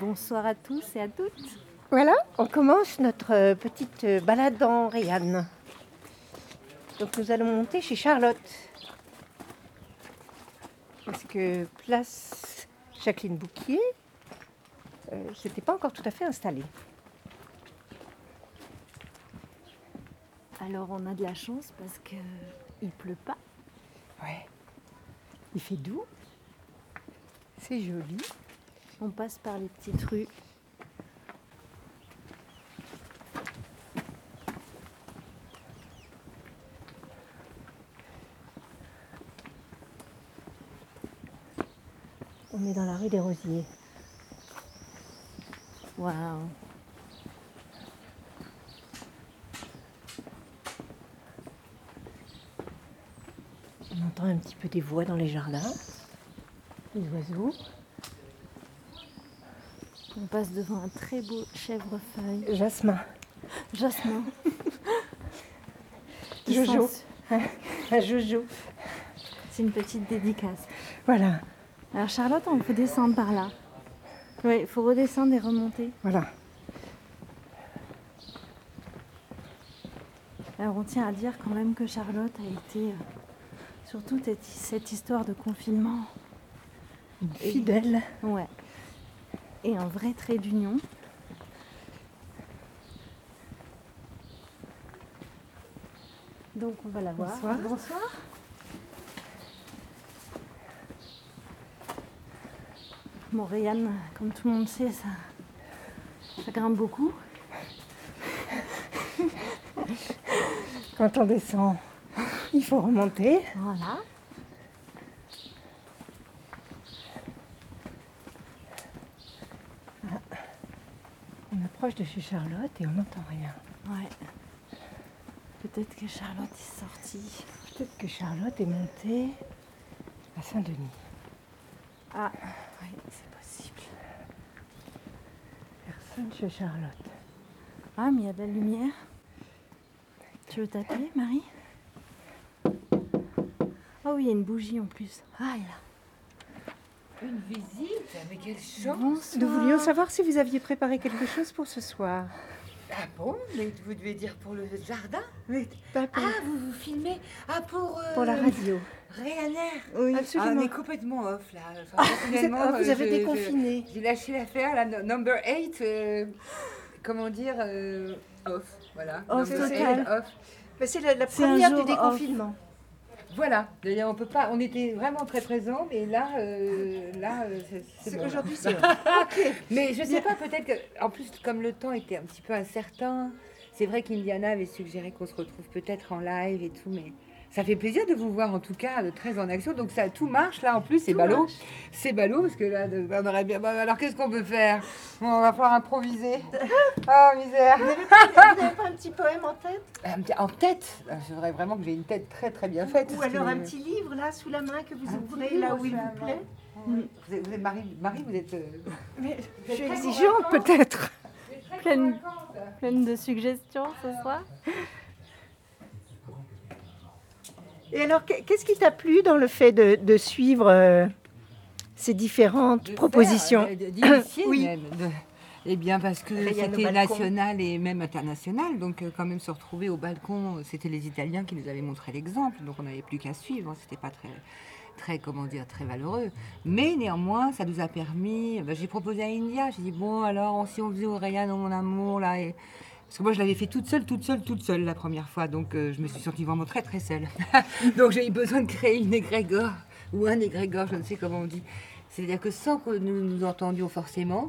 Bonsoir à tous et à toutes. Voilà, on commence notre euh, petite euh, balade en Réanne. Donc nous allons monter chez Charlotte. Parce que place Jacqueline Bouquier, euh, c'était pas encore tout à fait installé. Alors on a de la chance parce que il pleut pas. Ouais. Il fait doux. C'est joli. On passe par les petites rues. On est dans la rue des Rosiers. Waouh. On entend un petit peu des voix dans les jardins. Les oiseaux. Passe devant un très beau chèvrefeuille. Jasmin. Jasmin. Jojo. Un Jojo. C'est une petite dédicace. Voilà, Alors Charlotte, on peut descendre par là. Oui, il faut redescendre et remonter. voilà. Alors on tient à dire quand même que Charlotte a été, euh, sur toute cette- cette histoire de confinement, Fidèle. ouais, et un vrai trait d'union. Donc on va la voir. Bonsoir. Bonsoir. Bon, Réanne, comme tout le monde sait, ça, ça grimpe beaucoup. Quand on descend, il faut remonter. Voilà. On approche de chez Charlotte et on n'entend rien. Ouais. Peut-être que Charlotte est sortie. Peut-être que Charlotte est montée à Saint-Denis. Ah, oui, c'est possible. Personne chez Charlotte. Ah, mais il y a de la lumière. Tu veux t'appeler, Marie? Ah oui, il y a une bougie en plus. Ah, elle est là. Une visite Mais quelle chance Bonsoir. Nous voulions savoir si vous aviez préparé quelque chose pour ce soir. Ah bon Mais vous devez dire pour le jardin Oui, pas Ah, vous vous filmez Ah, pour... euh, pour la radio. Ryanair Oui, Ah, absolument. mais complètement off, là. Enfin, Vous, êtes- personnellement, ah, vous euh, avez je- déconfiné. J'ai lâché l'affaire, la number 8, comment dire, euh, off, voilà. Off Number total. eight, off. Mais c'est la, première du déconfinement. Voilà, d'ailleurs, on peut pas, on était vraiment très présents, mais là, euh, là, euh, c'est- bon. Aujourd'hui, c'est. Mais je sais pas, peut-être que, en plus, comme le temps était un petit peu incertain, c'est vrai qu'Indiana avait suggéré qu'on se retrouve peut-être en live et tout, mais ça fait plaisir de vous voir en tout cas très en action. Donc ça, tout marche là en plus, c'est ballot. C'est ballot parce que là, de- on aurait bien. bon, alors qu'est-ce qu'on peut faire? On va falloir improviser. Ah misère Vous n'avez pas un petit poème en tête? Un petit- En tête? Ah, vrai vraiment que j'ai une tête très très bien faite. Ou alors un petit livre là sous la main que vous ouvrez là où il vous plaît Vous êtes, vous êtes Marie, Marie, vous êtes. euh, Mais je suis exigeante peut-être. Pleine, pleine de suggestions ce soir. Et alors, qu'est- qu'est-ce qui t'a plu dans le fait de, de suivre euh, ces différentes de propositions faire, euh, Oui. même. de- Eh bien parce que c'était national et même international, donc euh, quand même se retrouver au balcon, c'était les Italiens qui nous avaient montré l'exemple, donc on n'avait plus qu'à suivre, hein, c'était pas très, très, comment dire, très valeureux. Mais néanmoins, ça nous a permis, ben, j'ai proposé à India, j'ai dit bon alors si on faisait au Rayane mon amour là, et... parce que moi je l'avais fait toute seule, toute seule, toute seule la première fois, donc euh, je me suis sentie vraiment très très seule. donc j'ai eu besoin de créer une égrégore, ou un égrégore, je ne sais comment on dit. C'est-à-dire que sans que nous nous entendions forcément,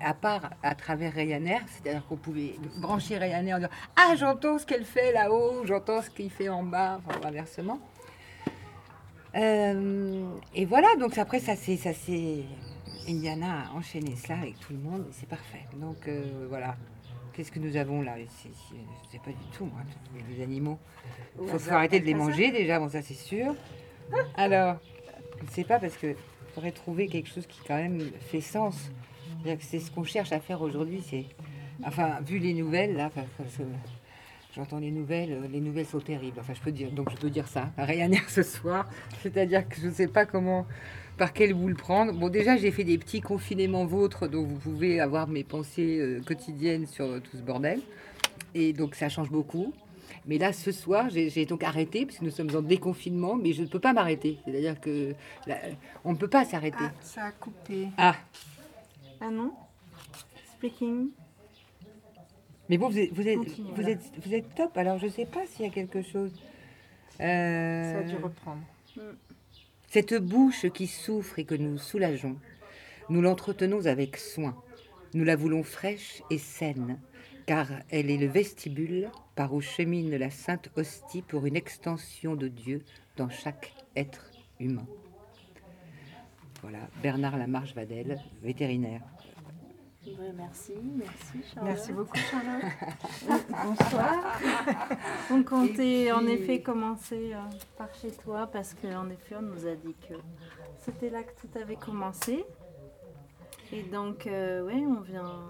à part à travers Ryanair, c'est-à-dire qu'on pouvait brancher Ryanair en disant Ah, j'entends ce qu'elle fait là-haut, j'entends ce qu'il fait en bas, enfin inversement. Euh, et voilà, donc après, ça c'est Indiana a enchaîné cela avec tout le monde et c'est parfait. Donc euh, voilà. Qu'est-ce que nous avons là Je ne sais pas du tout, moi, les animaux. Il faut, faut arrêter de les manger déjà, bon, ça c'est sûr. Alors, je ne sais pas parce que faudrait trouver quelque chose qui quand même fait sens. C'est ce qu'on cherche à faire aujourd'hui. C'est, enfin, vu les nouvelles là, j'entends les nouvelles, euh, les nouvelles sont terribles. Enfin, je peux dire, donc je peux dire ça Ryanair ce soir. C'est-à-dire que je ne sais pas comment, par quel bout le prendre. Bon, déjà, j'ai fait des petits confinements vôtres, donc vous pouvez avoir mes pensées euh, quotidiennes sur euh, tout ce bordel. Et donc, ça change beaucoup. Mais là, ce soir, j'ai donc arrêté, parce que nous sommes en déconfinement, mais je ne peux pas m'arrêter. C'est-à-dire que là, on ne peut pas s'arrêter. Ah, ça a coupé. Ah, Ah non? Speaking. mais bon, vous êtes, vous êtes, Continue, vous êtes, vous êtes top. Alors, je ne sais pas s'il y a quelque chose. Euh, Ça a dû reprendre. Cette bouche qui souffre et que nous soulageons, nous l'entretenons avec soin. Nous la voulons fraîche et saine, car elle est le vestibule par où chemine la sainte hostie pour une extension de Dieu dans chaque être humain. Voilà, Bernard Lamarche Vadel, vétérinaire. Merci, merci Charlotte. Merci beaucoup, Charlotte. Bonsoir. On comptait en effet commencer euh, par chez toi parce qu'en effet on nous a dit que c'était là que tout avait commencé. Et donc euh, oui, on vient.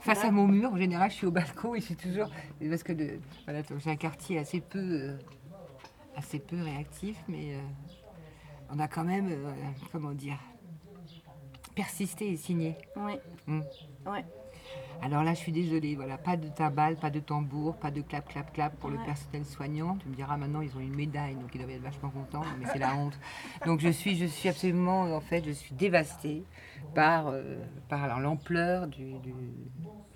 Face là. à mon mur, en général, je suis au balcon et je suis toujours. Parce que le- voilà, j'ai un quartier assez peu, euh, assez peu réactif, mais euh, on a quand même, euh, comment dire, persisté et signé. Oui. Mm. Ouais. Alors là, je suis désolée, voilà, pas de timbales, pas de tambour, pas de clap, clap, clap pour le personnel soignant. Tu me diras maintenant, ils ont une médaille, donc ils doivent être vachement contents, mais c'est la honte. Donc je suis, je suis absolument, en fait, je suis dévastée par, euh, par l'ampleur du, du-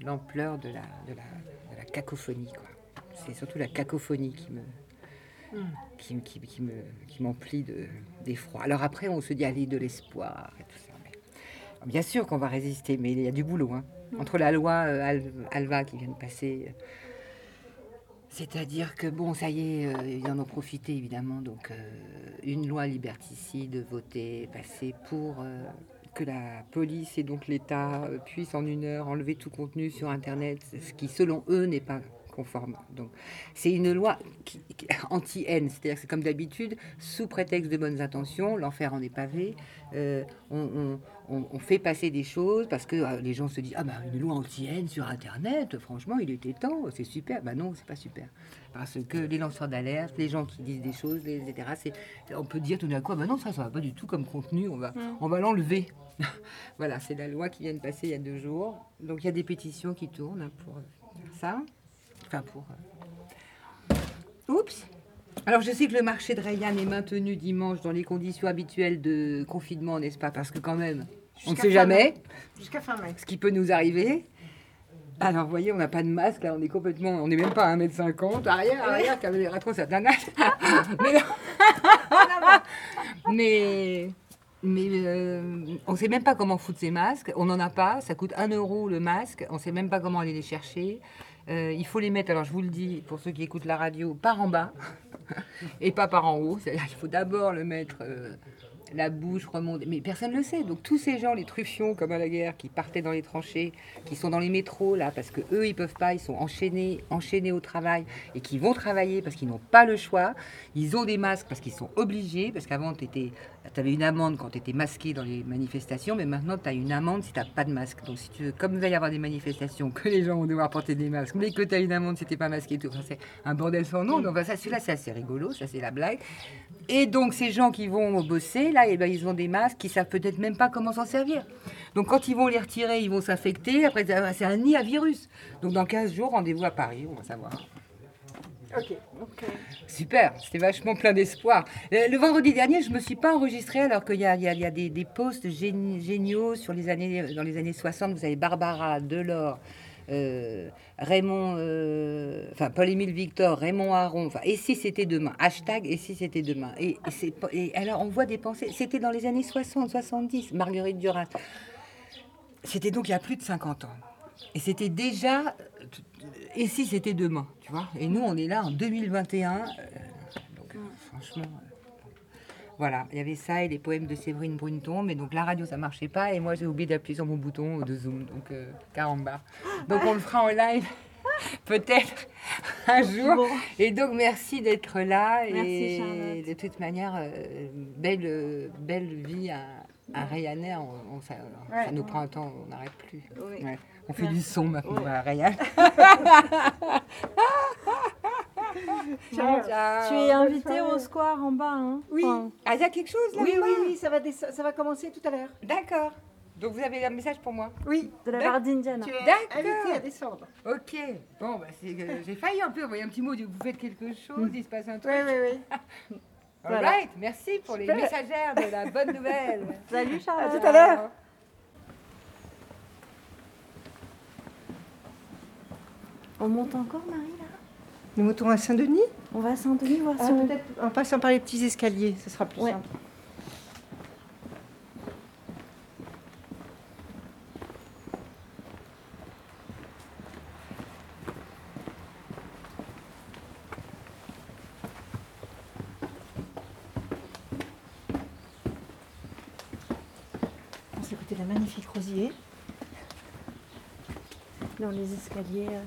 l'ampleur de la, de la, de la cacophonie, quoi. C'est surtout la cacophonie qui me, qui, qui, qui me, qui m'emplit de, d'effroi. Alors après, on se dit, allez, de l'espoir et tout ça. Bien sûr qu'on va résister, mais il y a du boulot. hein. Entre la loi euh, Al- Alva qui vient de passer, euh, c'est-à-dire que, bon, ça y est, euh, ils en ont profité évidemment. Donc, euh, une loi liberticide votée, passée pour euh, que la police et donc l'État puissent en une heure enlever tout contenu sur Internet, ce qui, selon eux, n'est pas conforme. Donc, c'est une loi anti-haine, c'est-à-dire que c'est comme d'habitude, sous prétexte de bonnes intentions, l'enfer en est pavé, euh, on, on- on- on fait passer des choses parce que euh, les gens se disent ah bah une loi anti-haine sur Internet, franchement, il était temps, c'est super. Bah non, c'est pas super, parce que les lanceurs d'alerte, les gens qui disent des choses, les- etc. On peut dire tout d'un coup ah bah non ça ça va pas du tout comme contenu, on va on va l'enlever. voilà, c'est la loi qui vient de passer il y a deux jours. Donc il y a des pétitions qui tournent pour ça. Enfin pour. euh, Oups. Alors je sais que le marché de Rayanne est maintenu dimanche dans les conditions habituelles de confinement, n'est-ce pas? Parce que quand même, on ne sait jamais Jusqu'à fin mai. ce qui peut nous arriver. Alors, vous voyez, on n'a pas de masque, là, on est complètement, on n'est même pas à 1m50. Arrière, arrière, caméra trop, ça mais mais, mais euh, on ne sait même pas comment foutre ces masques. On n'en a pas, ça coûte 1 euro le masque, on ne sait même pas comment aller les chercher. Euh, il faut les mettre, alors je vous le dis, pour ceux qui écoutent la radio, par en bas et pas par en haut. C'est-à-dire qu'il faut d'abord le mettre euh, la bouche remonte. Mais personne ne le sait. Donc tous ces gens, les truffions comme à la guerre, qui partaient dans les tranchées, qui sont dans les métros là, parce que eux ils peuvent pas, ils sont enchaînés, enchaînés au travail et qui vont travailler parce qu'ils n'ont pas le choix. Ils ont des masques parce qu'ils sont obligés, parce qu'avant tu avais une amende quand tu étais masqué dans les manifestations, mais maintenant tu as une amende si tu n'as pas de masque. Donc si tu veux, comme il va y avoir des manifestations, que les gens vont devoir porter des masques, mais que tu as une amende si tu pas masqué, tout. Enfin, c'est un bordel sans nom. Donc ça, celui-là c'est assez rigolo, ça c'est la blague. Et donc ces gens qui vont bosser, là, eh ben, ils ont des masques qui savent peut-être même pas comment s'en servir. Donc quand ils vont les retirer, ils vont s'infecter. Après, c'est un nid à virus. Donc dans 15 jours, rendez-vous à Paris, on va savoir. Ok. Super, c'était vachement plein d'espoir. Euh, Le vendredi dernier, je me suis pas enregistrée alors qu'il y a, il y a- il y a des, des posts géni- géniaux sur les années, dans les années 60. Vous avez Barbara, Delors, euh, Raymond, euh, enfin Paul-Émile Victor, Raymond Aron. Enfin, et si c'était demain Hashtag et si c'était demain. Et, et c'est pas- et alors on voit des pensées. C'était dans les années 60, 70. Marguerite Duras. C'était donc il y a plus de 50 ans. Et c'était déjà. Et si c'était demain, tu vois? Et nous, on est là en 2021. euh, donc, franchement. Voilà, il y avait ça et les poèmes de Séverine Brunton, mais donc la radio ça marchait pas et moi j'ai oublié d'appuyer sur mon bouton de Zoom, donc euh, caramba. Donc on le fera en live peut-être un jour. Bon. Et donc merci d'être là Merci, et Charlotte. de toute manière euh, belle euh, belle vie à, à Ryanair, on, on- ça, ça Ouais. nous prend un temps, on n'arrête plus. Oui. Ouais. On fait du son maintenant à Ryanair. Ciao. Ciao. Tu es invité au square en bas. Hein Oui. Enfin, Ah, il y a quelque chose là Oui, oui, oui, ça va, desce- ça va commencer tout à l'heure. D'accord. Donc vous avez un message pour moi? Oui, de la part d'Indiana. D'accord. invité à descendre. Ok. Bon, bah, c'est que j'ai failli un peu envoyer un petit mot, vous faites quelque chose, il se passe un truc. Oui, oui, oui. All Voilà. right, merci pour les messagères de la bonne nouvelle. Salut Charlotte. À tout à l'heure. On monte encore Marie là? Nous montons à Saint-Denis On va à Saint-Denis voir Ah, si on... peut-être en passant par les petits escaliers, ce sera plus Ouais. simple. On s'est la magnifique rosier. dans les escaliers euh,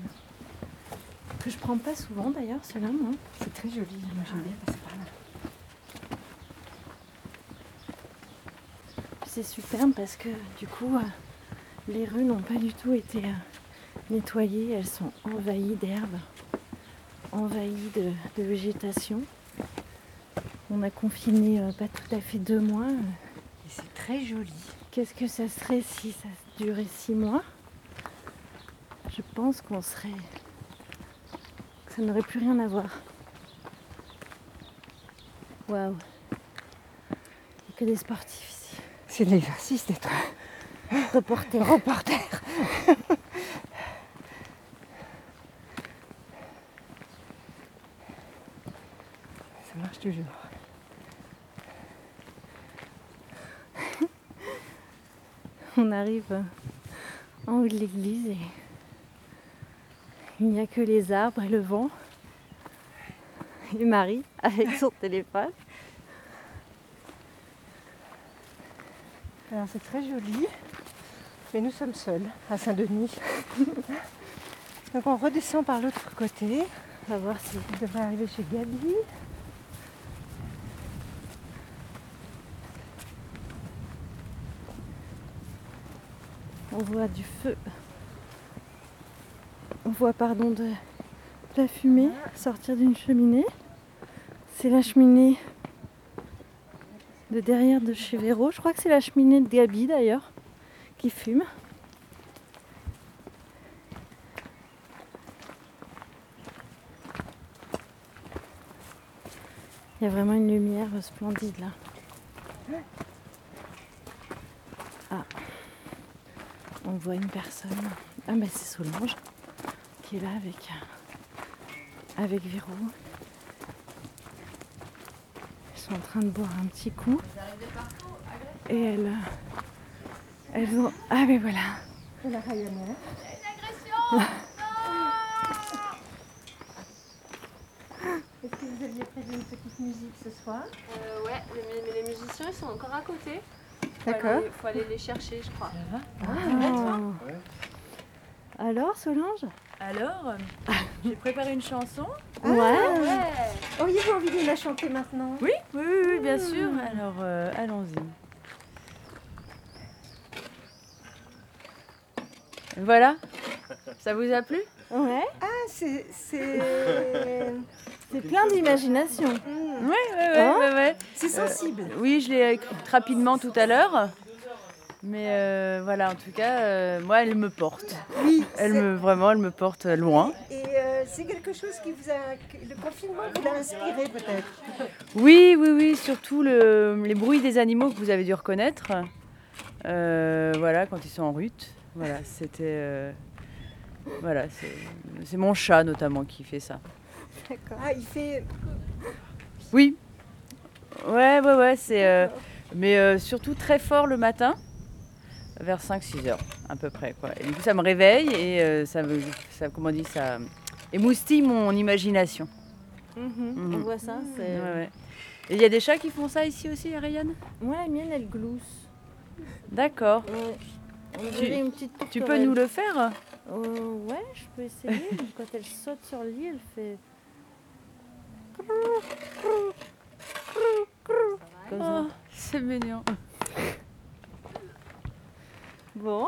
que je prends pas souvent d'ailleurs, ceux-là, moi. C'est très joli, moi j'aime bien passer par là. Puis C'est superbe parce que du coup, euh, les rues n'ont pas du tout été euh, nettoyées, elles sont envahies d'herbes, envahies de, de végétation. On a confiné euh, pas tout à fait deux mois. Et c'est très joli. Qu'est-ce que ça serait si ça durait six mois? Je pense qu'on serait. Ça n'aurait plus rien à voir. Waouh! Il n'y a que des sportifs ici. C'est de l'exercice d'être Reporter. reporter. Ça marche toujours. On arrive en haut de l'église et il n'y a que les arbres et le vent. Et Marie avec son téléphone. Alors c'est très joli, mais nous sommes seuls à Saint-Denis. Donc on redescend par l'autre côté. On va voir si On devrait arriver chez Gabi. on voit du feu. On voit pardon de, la fumée sortir d'une cheminée. C'est la cheminée de derrière de chez Véro. Je crois que c'est la cheminée de Gabi d'ailleurs qui fume. Il y a vraiment une lumière splendide là. Ah, on voit une personne. Ah, mais c'est Solange qui est là avec, avec Véro. Ils sont en train de boire un petit coup. Et elles, elles ont. Ah, mais voilà. La Ryanair. Est-ce que vous aviez prévu une petite musique ce soir? Euh, ouais, mais, mais les musiciens ils sont encore à côté. Faut D'accord. aller- Faut aller les chercher, je crois. Ah. Alors, Solange? Alors, euh, j'ai préparé une chanson. Ouais. Ouais. Auriez-vous envie de la chanter maintenant? Oui, oui, oui, oui, bien sûr. Alors, euh, allons-y. Voilà. Ça vous a plu? Ouais. Ah, c'est. c'est... C'est plein d'imagination. Oui, oui, oui, oui. c'est sensible. Oui, je l'ai écrite rapidement tout à l'heure. Mais euh, voilà, en tout cas, euh, moi, elle me porte. Oui, Elle me, vraiment, elle me porte loin. Et euh, c'est quelque chose qui vous a. Le confinement vous l'a inspiré peut-être? Oui, oui, oui, surtout le- les bruits des animaux que vous avez dû reconnaître. Euh, voilà, quand ils sont en rut. Voilà, c'était. euh, voilà, c'est mon chat notamment qui fait ça. Ah, il fait. Oui. Ouais, ouais, ouais, c'est. euh, mais euh, surtout très fort le matin, vers 5-6 heures, à peu près. Quoi. Et du coup, ça me réveille et euh, ça, me, ça, comment on dit, ça émoustille mon imagination. Mhm. On voit ça. Ouais, ouais. Et il y a des chats qui font ça ici aussi, Ariane? Moi, la mienne, elle glousse. D'accord. Ouais. Tu- dirait une petite Tu peux nous le faire? Euh, ouais, je peux essayer. Quand elle saute sur le lit, elle fait. Oh, c'est mignon. Bon.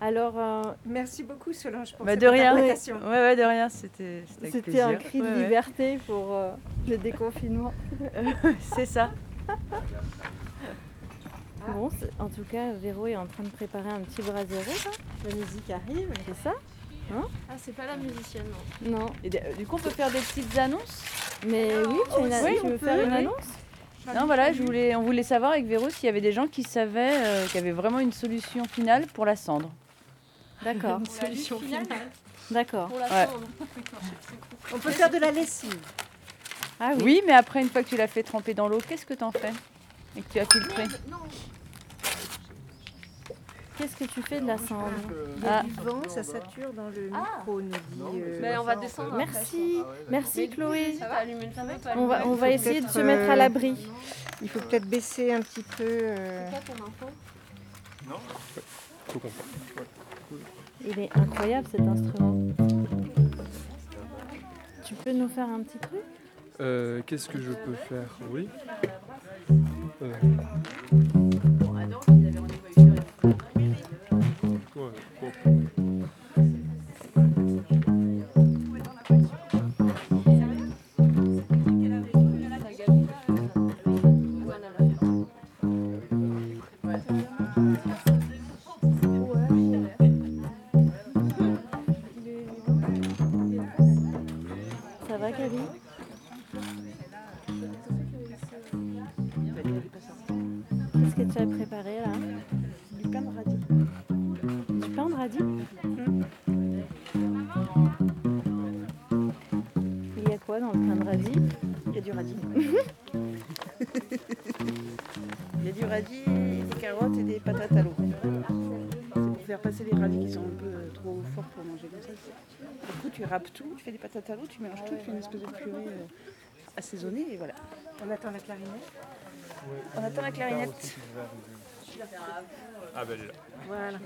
Alors, euh, Merci beaucoup Solange pour Bah, cette de rien. Ouais, ouais, de rien. C'était c'était un cri de Ouais, ouais. liberté pour euh, le déconfinement. C'est ça. Bon, c'est- en tout cas, Véro est en train de préparer un petit brasero. là. La musique arrive, c'est ça Ah, c'est pas la musicienne, non. Non. Et du coup, on peut faire des petites annonces Mais oui, tu, oui, tu on veux peut, faire une oui. annonce? Non, voilà, je voulais, on voulait savoir avec Véro s'il y avait des gens qui savaient, euh, qui avaient vraiment une solution finale pour la cendre. D'accord. Solution finale D'accord. pour la Ouais. cendre. On peut faire de la lessive. Ah oui. Oui, mais après, une fois que tu l'as fait tremper dans l'eau, qu'est-ce que t'en fais? Et que tu as filtré Qu'est-ce que tu fais de la cendre Il y a Ah. du vent, ça sature dans le micro, nous dit. euh, Mais on va descendre. Merci, merci Chloé. On va, on va essayer de se mettre à euh, l'abri. Il faut peut-être baisser un petit peu. euh, C'est quoi ton info Il est incroyable cet instrument. Tu peux nous faire un petit truc? Euh, Qu'est-ce que je peux faire? Oui. Gabi Qu'est-ce que tu as préparé râpes tout, tu fais des patates à l'eau, tu mélanges tout, tu fais une espèce de purée euh, assaisonnée et voilà. On attend la clarinette. On attend la clarinette. Ah ben elle est là. Voilà.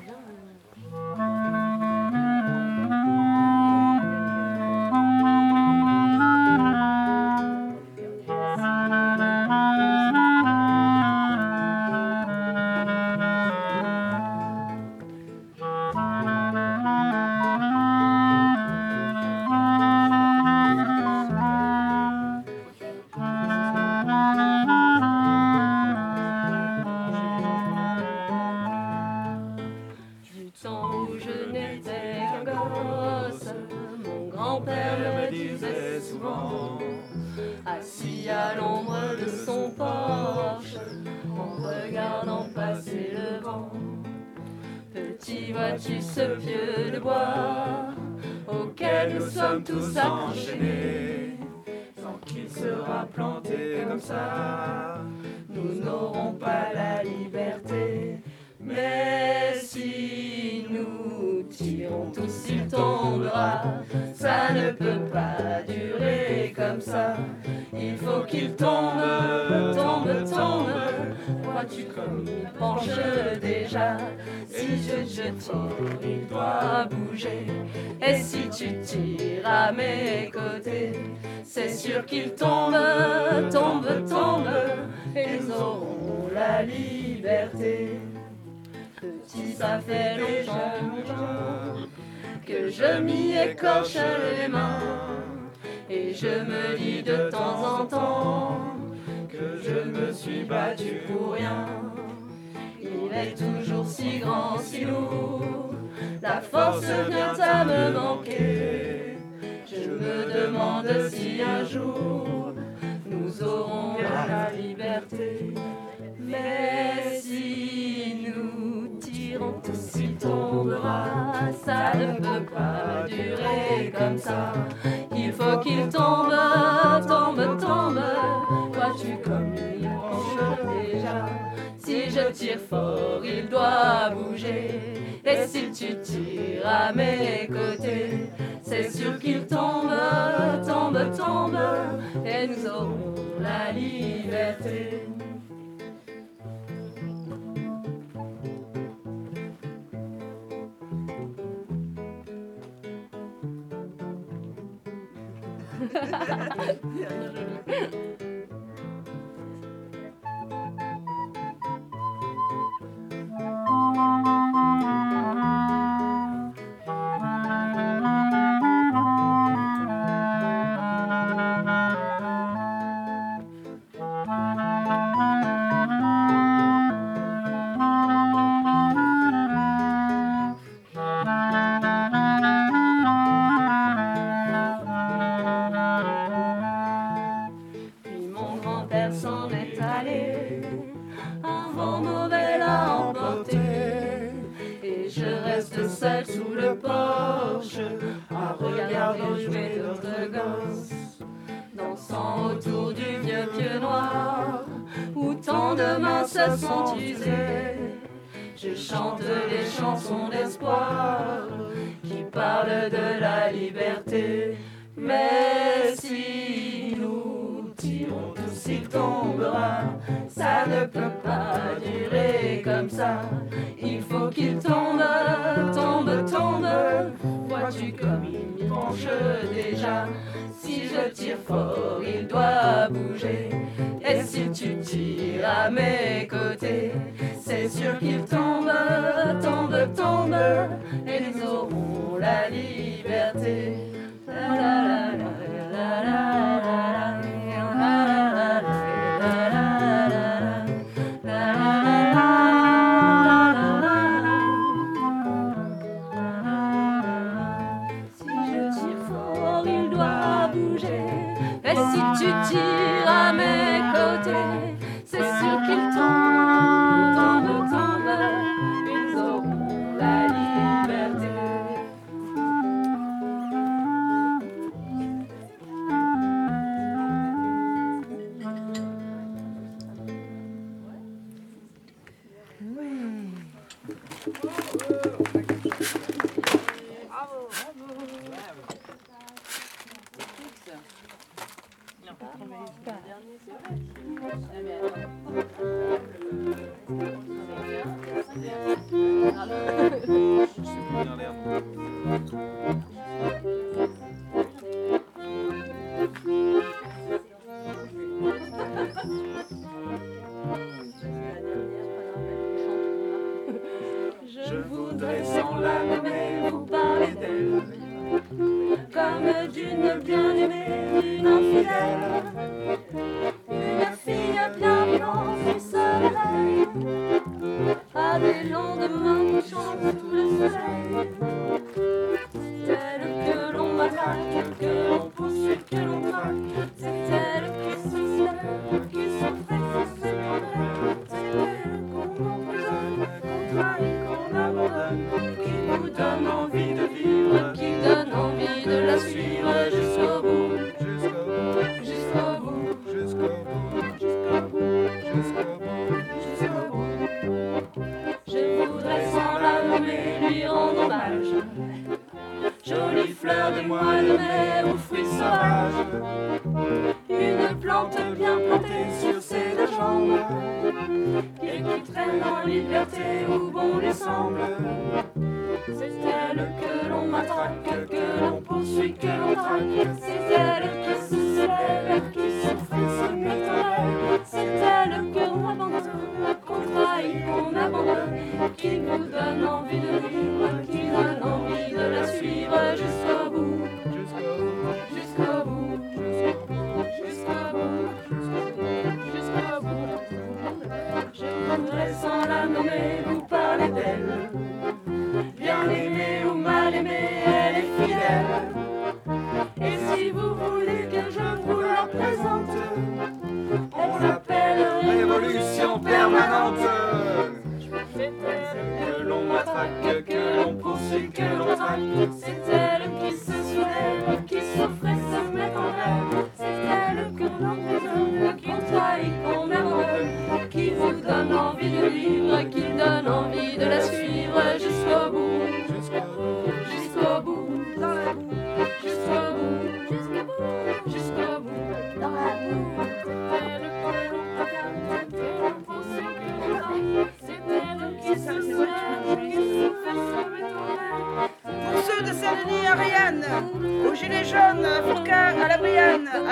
Il tombe, tombe, tombe. Vois-tu comme il penche déjà? Si je, je tire, il doit bouger. Et si tu tires à mes côtés, c'est sûr qu'il tombe, tombe, tombe. Et nous aurons la liberté. Petit, ça fait longtemps que je m'y écorche les mains. Et je me dis de temps en temps que je me suis battu pour rien. Il est toujours si grand, si lourd, la force vient à me manquer. Je me demande si un jour nous aurons la liberté. Mais si nous tirons tous, tombera. Ça ne peut pas durer comme ça. Il faut qu'il tombe, tombe, tombe. Vois-tu comme il penche déjà? Si je tire fort, il doit bouger. Et si tu tires à mes côtés, c'est sûr qu'il tombe, tombe, tombe. Et nous aurons la liberté. いやなるほど。dansant autour du vieux pieu noir, où tant de mains se sont usées. Je chante des chansons d'espoir qui parlent de la liberté. Mais il tombera. Ça ne peut pas durer comme ça. Il faut qu'il tombe, tombe, tombe. Vois-tu comme il penche déjà? Si je tire fort, il doit bouger. Et si tu tires à mes côtés, c'est sûr qu'il tombe, tombe, tombe. Et nous aurons la liberté. La, la, la,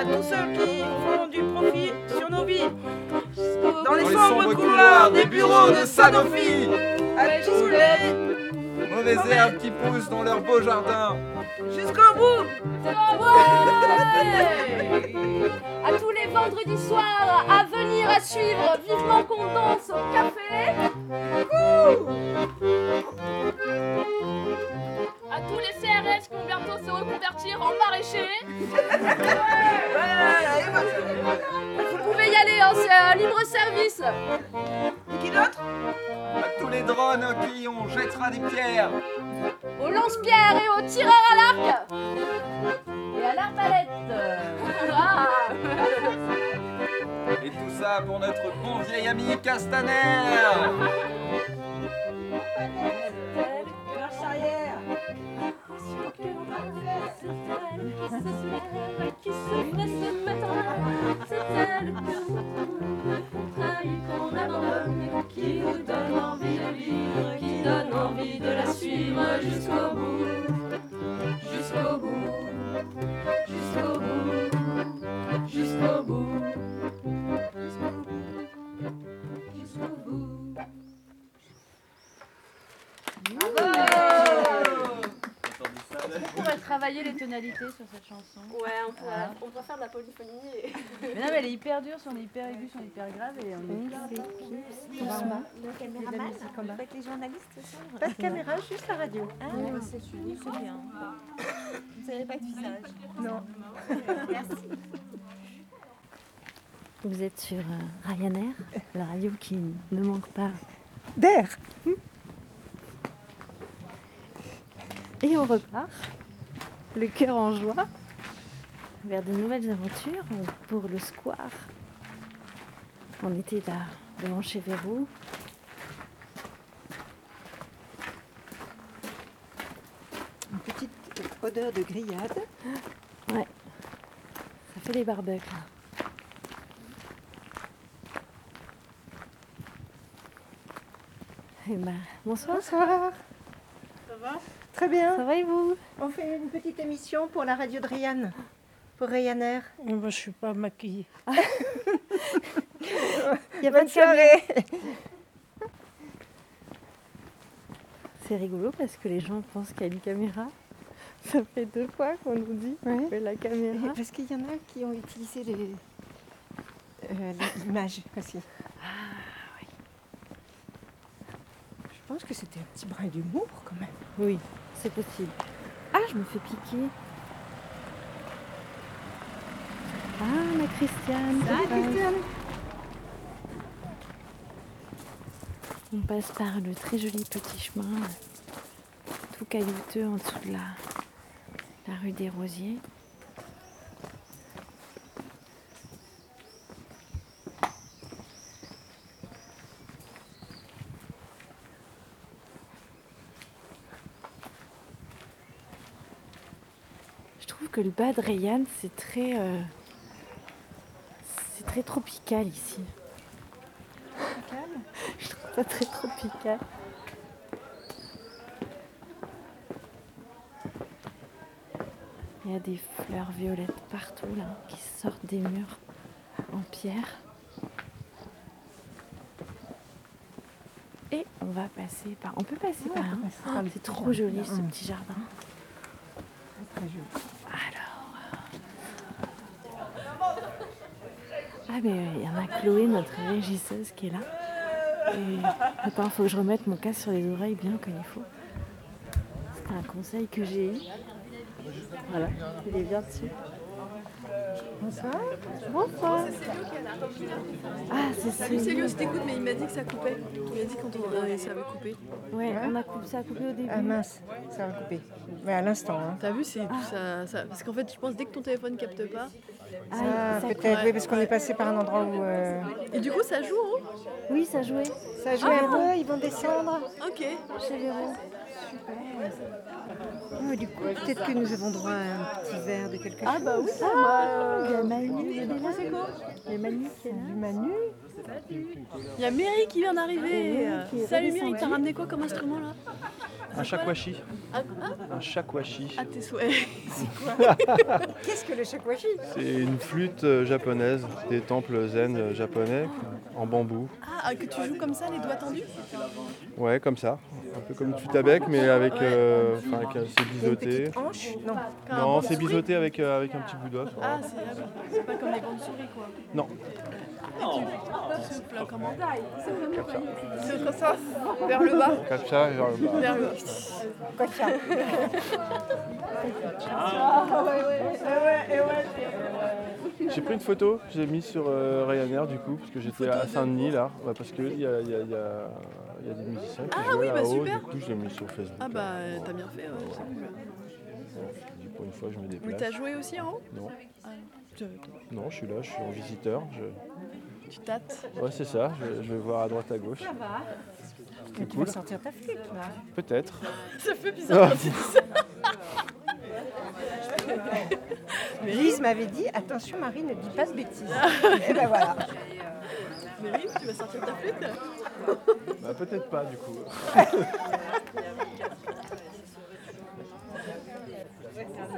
à tous ceux qui font du profit sur nos vies. Dans les, les sombres, couloirs des bureaux de Sanofi, à tous les mauvaises herbes qui poussent dans leur beau jardin. Jusqu'au bout. À tous les vendredis soirs à venir à suivre. Vivement Contents au café. convertir en maraîcher. Vous pouvez y aller, c'est un euh, libre service. Et qui d'autre À tous les drones qui on jettera des pierres. Au lance-pierre et au tireur à l'arc. Et à l'arbalète. Et tout ça pour notre bon vieil ami Castaner. qui se ferait ce matin C'est elle que on trahit, qu'on abandonne Qui nous donne envie de vivre Qui donne envie de la suivre jusqu'au bout Mais non, mais elle est hyper dure, son hyper aigu, son hyper grave et on est Le caméraman Avec les journalistes soir Pas de caméra, juste la radio. Ah, c'est c'est bien. Vous n'avez pas de visage Non. Merci. Vous êtes sur euh, Ryanair, la radio qui ne manque pas. D'air Et on repart, le cœur en joie, vers de nouvelles aventures pour le square. On était là, devant chez Verrou. Une petite odeur de grillade. Ouais, ça fait les barbecues. Eh ben, bonsoir. Bonsoir. Ça va? Très bien. Ça va et vous? On fait une petite émission pour la radio de Ryan. Pour Ryanair. Moi, je suis pas maquillée. Il y a pas Bonne de caméra. soirée. C'est rigolo parce que les gens pensent qu'il y a une caméra. Ça fait deux fois qu'on nous dit Ouais. que la caméra. Parce qu'il y en a qui ont utilisé les, euh, l'image aussi. Ah, Je pense que c'était un petit brin d'humour quand même. Oui, c'est possible. Ah, je me fais piquer. Ah, ma Christiane. On passe par le très joli petit chemin, tout caillouteux en dessous de la, la rue des Rosiers. Je trouve que le bas de Rayanne, c'est très, euh, très tropical ici. Je trouve ça très tropical. Il y a des fleurs violettes partout là qui sortent des murs en pierre. Et on va passer par. On peut passer par là. par le c'est trop joli ce petit jardin. Très joli. Ah, mais euh, il y en a Chloé, notre régisseuse, qui est là. Et attends, il faut que je remette mon casque sur les oreilles bien comme il faut. C'est un conseil que j'ai eu. Voilà, il est bien dessus. Bonsoir. Bonsoir. Ah, c'est Salut, c'est lui ça. aussi t'écoutes, mais il m'a dit que ça coupait. Il m'a dit quand on euh, ça avait coupé. Ouais, on a coupé, ça a coupé au début. Ah mince, ça va couper. Mais à l'instant. Hein. T'as vu, c'est tout ça, ça- Parce qu'en fait, je pense dès que ton téléphone capte pas. Ah, peut-être, oui, parce qu'on est passé par un endroit où. euh, Et du coup, ça joue, hein Oui, ça jouait Ça joue un peu, ils vont descendre. Ok. chez Véro. Oh, du coup, peut-être que nous avons droit à un petit verre de quelque chose. bah oui, Ah, il y a Manu, il est là. Il y a Manu qui est là. Du Manu. Il y a Mary qui vient d'arriver. Oui, est Salut Mary, t'as ramené quoi comme instrument là Un shakuhachi. Ah, Un shakuhachi. À tes souhaits. Qu'est-ce que le shakuhachi C'est une flûte euh, japonaise des temples zen euh, japonais en bambou. Ah, que tu joues comme ça, les doigts tendus Ouais, comme ça. Un peu comme une flûte à bec, mais avec. euh, Enfin, avec, euh, c'est biseauté. Non. Comme Non, c'est biseauté avec, euh, avec un petit bout d'os. Ah, c'est ah. C'est pas comme les bandes souris quoi. Non. Tu souffles là, comment C'est autre ça Vers le bas. Comme ça, genre, bah, Vers le bas. J'ai pris une photo, j'ai mis sur euh, Ryanair du coup, parce que j'étais à Saint-Denis là, Ouais, parce qu'il y a, y a- il y a il y a des musiciens qui Ah jouent oui, bah là-haut, super. du coup je l'ai mis sur Facebook. Ah bah t'as bien fait, ouais, c'est cool. Je dis, pour une fois je me Mais déplace. t'as joué aussi en haut Non, Ah, non, je suis là, je suis en visiteur. Je... Tu tâtes Ouais, c'est ça, je, je vais voir à droite à gauche. Mais tu vas sortir ta flûte là. Peut-être. Ça fait bizarre quand tu dis ça. Lise m'avait dit attention Marie, ne dis pas de bêtises. Et ben voilà. Mais oui, tu vas sortir ta flûte Bah, peut-être pas du coup.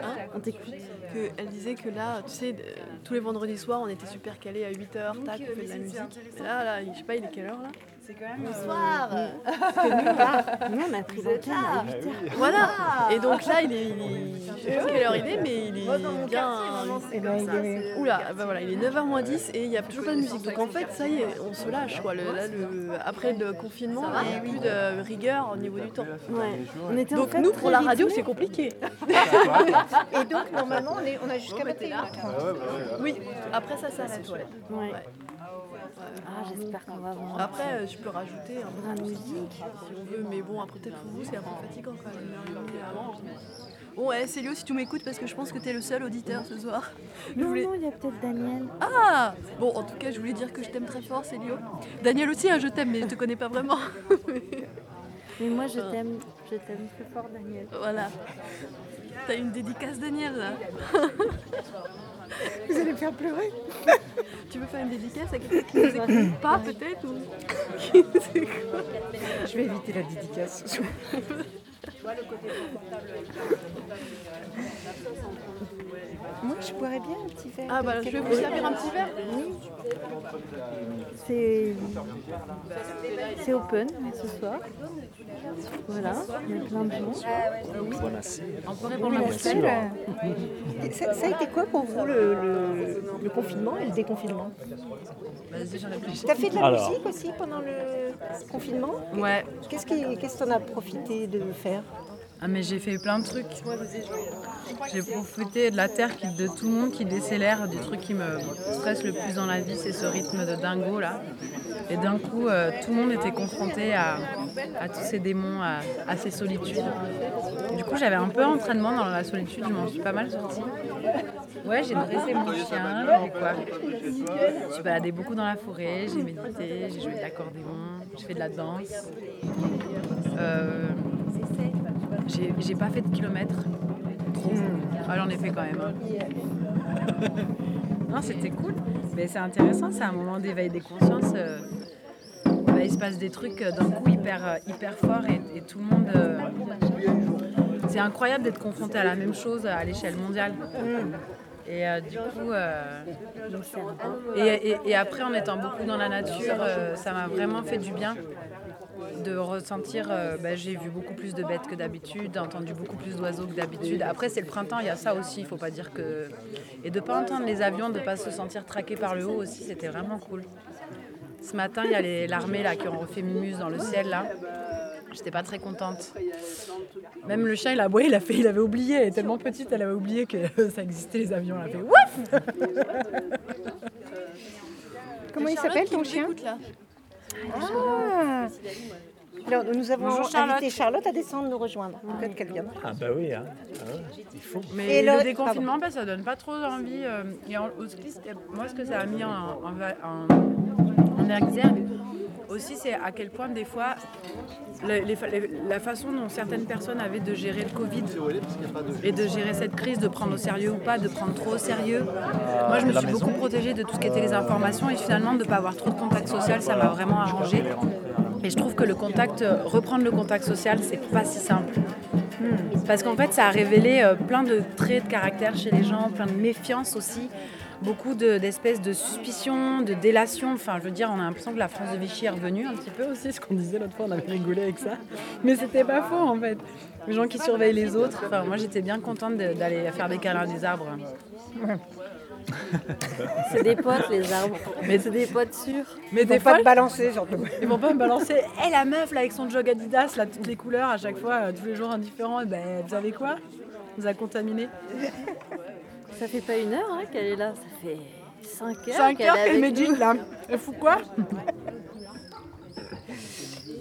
Hein On t'écoute. que Elle disait que là, tu sais, de- tous les vendredis soirs, on était super calés à 8h, tac, on fait de la musique. Mais là, là, je sais pas, il est quelle heure là? C'est quand même. Bonsoir Parce que nous, là, nous, on a pris à 8 heures. Voilà Et donc là, il est. Il je sais pas quelle heure il est, mais il est bien. Eh ben, il est- Oula, bah voilà, il est 9h moins 10 et il n'y a toujours pas de musique. Donc en fait, ça y est, on se lâche quoi. Le- là, le- après le confinement, il n'y a plus de rigueur au niveau du temps. Ouais. On était en Donc fait nous, pour la radio, c'est compliqué. Et donc normalement on, est, on a jusqu'à 21h30. Oui, après ça, ça la toilette. Ouais. Ah, j'espère qu'on va avoir. Après, euh, je peux rajouter un brin de musique. si on veut, mais bon, après peut-être pour vous, c'est un peu fatigant quand même. avant. Bon, ouais, Célio, si tu m'écoutes, parce que je pense que t'es le seul auditeur ce soir. Non, voulais- non, il y a peut-être Daniel. Ah Bon, en tout cas, je voulais dire que je t'aime très fort, Célio. Daniel aussi, hein, je t'aime, mais je te connais pas vraiment. Mais moi, je t'aime. Je t'aime très fort, Daniel. voilà. T'as une dédicace, Daniel, là. Vous allez me faire pleurer. Tu veux faire une dédicace à quelqu'un qui nous écoute pas, peut-être ou... Je vais éviter la dédicace. Moi je boirais bien un petit verre. Ah bah, je vais vous servir un petit verre. Oui. C'est. C'est open ce soir. Voilà, il y a plein de gens. Oui, la salle, euh, ça, ça a été quoi pour vous le, le- le confinement et le déconfinement? T'as fait de la Alors. musique aussi pendant le confinement? Ouais. Qu'est-ce que t'en as profité de faire? Ah mais j'ai fait plein de trucs. J'ai profité de la terre, de tout le monde qui décélère, du truc qui me stresse le plus dans la vie, c'est ce rythme de dingo là. Et d'un coup, euh, tout le monde était confronté à, tous ces démons, à, à ces solitudes. Du coup, j'avais un peu entraînement dans la solitude, je m'en suis pas mal sortie. Ouais, j'ai dressé mon chien, j'ai quoi. Je suis baladée beaucoup dans la forêt, j'ai médité, j'ai joué de l'accordéon, j'ai fait de la danse. Euh, j'ai j'ai pas fait de kilomètres. Trop. Ah, j'en ai fait quand même. hein. non, c'était cool. Mais c'est intéressant, c'est un moment d'éveil des consciences. euh, bah, il se passe des trucs euh, d'un coup hyper, euh, hyper forts et, et tout le monde. euh, c'est incroyable d'être confronté à la même chose à l'échelle mondiale. Et euh, du coup, euh, et, et- et après en étant beaucoup dans la nature, euh, ça m'a vraiment fait du bien de ressentir, euh, bah, j'ai vu beaucoup plus de bêtes que d'habitude, entendu beaucoup plus d'oiseaux que d'habitude. Après c'est le printemps, il y a ça aussi, il faut pas dire que... Et de pas entendre les avions, de pas se sentir traqué par le haut aussi, c'était vraiment cool. Ce matin, il y a les- l'armée là qui ont refait Mimus dans le ciel là. J'étais pas très contente. Même le chien, il a aboyé, il a fait, il avait oublié, elle est tellement petite, elle avait oublié que ça existait les avions. Elle a fait ouf Comment il s'appelle ton chien écoute, là. Ah Alors, nous avons Bonjour, invité Charlotte. Charlotte à descendre nous rejoindre. Peut-être qu'elle viendra. Ah bah oui, hein. Ah ouais, il faut. Mais Et le, le- déconfinement, bah, ça donne pas trop envie. euh, et en- aussi, c'est- moi, ce que ça a mis en, en- en exergue aussi, c'est à quel point, des fois, les- la façon dont certaines personnes avaient de gérer le Covid et de gérer cette crise, de prendre au sérieux ou pas, de prendre trop au sérieux. Moi, je me la suis beaucoup protégée de tout ce qui était les informations et finalement, de ne pas avoir trop de contact social, ça m'a vraiment arrangé. Et je trouve que le contact, euh, reprendre le contact social, c'est pas si simple. Parce qu'en fait, ça a révélé euh, plein de traits de caractère chez les gens, plein de méfiance aussi, beaucoup de- d'espèces de, suspicions, de délation. Enfin, je veux dire, on a l'impression que la France de Vichy est revenue un petit peu aussi, ce qu'on disait l'autre fois, on avait rigolé avec ça. Mais c'était pas faux en fait. Les gens qui surveillent les autres. Enfin, moi, j'étais bien contente de- d'aller faire des câlins des arbres. C'est des potes, les arbres. Mais c'est des potes sûrs. Mais Ils des vont pas te balancer, genre. Ils vont pas me balancer. Hé la meuf là avec son jog Adidas, là, toutes les couleurs à chaque fois, euh, tous les jours indifférents. Et Ben, vous savez quoi? On nous a contaminés. Ça fait pas une heure hein, qu'elle est là, ça fait 5 heures 5 qu'elle heures est qu'elle nous. là. Elle fout quoi?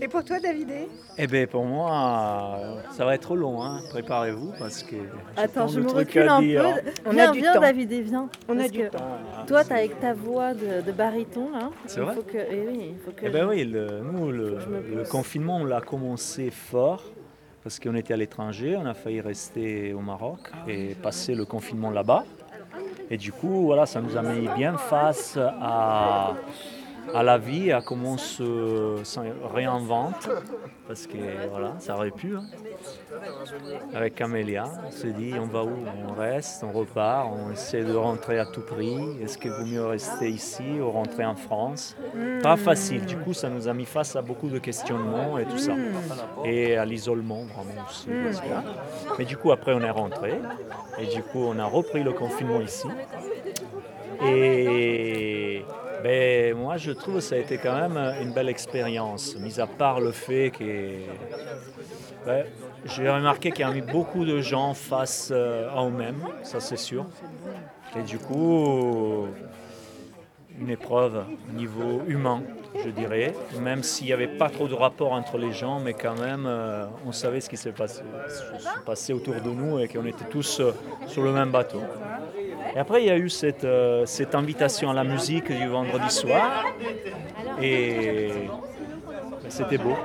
Et pour toi, Davidé Eh bien, pour moi, ça va être long. Hein. Préparez-vous parce que. j'ai Attends, je me recule à un dire. peu. On viens, a du viens, temps. Davidé, viens. On a Parce du que temps. Toi, t'as avec ta voix de, de baryton, là. C'est vrai? Faut que, eh oui, il faut que Eh bien je- oui, le- nous, le, confinement, on l'a commencé fort parce qu'on était à l'étranger, on a failli rester au Maroc et passer le confinement là-bas. Et du coup, voilà, ça nous a mis bien face à, à la vie, à comment on se, réinvente. Parce que voilà, ça aurait pu. hein. Avec Camélia, on s'est dit on va où? On reste, on repart, on essaie de rentrer à tout prix. Est-ce qu'il vaut mieux rester ici ou rentrer en France? Pas facile. Du coup, ça nous a mis face à beaucoup de questionnements et tout ça. Et à l'isolement vraiment aussi. que- Mais du coup, après, on est rentré. Et du coup, on a repris le confinement ici. Et ben, moi, je trouve que ça a été quand même une belle expérience, mis à part le fait que j'ai remarqué qu'il y a mis beaucoup de gens face euh, à eux-mêmes, ça c'est sûr. Et du coup, une épreuve au niveau humain, je dirais, même s'il n'y avait pas trop de rapport entre les gens, mais quand même, euh, on savait ce qui s'est passé, passé autour de nous et qu'on était tous euh, sur le même bateau. Et après, il y a eu cette, euh, cette invitation à la musique du vendredi soir. Et c'était beau.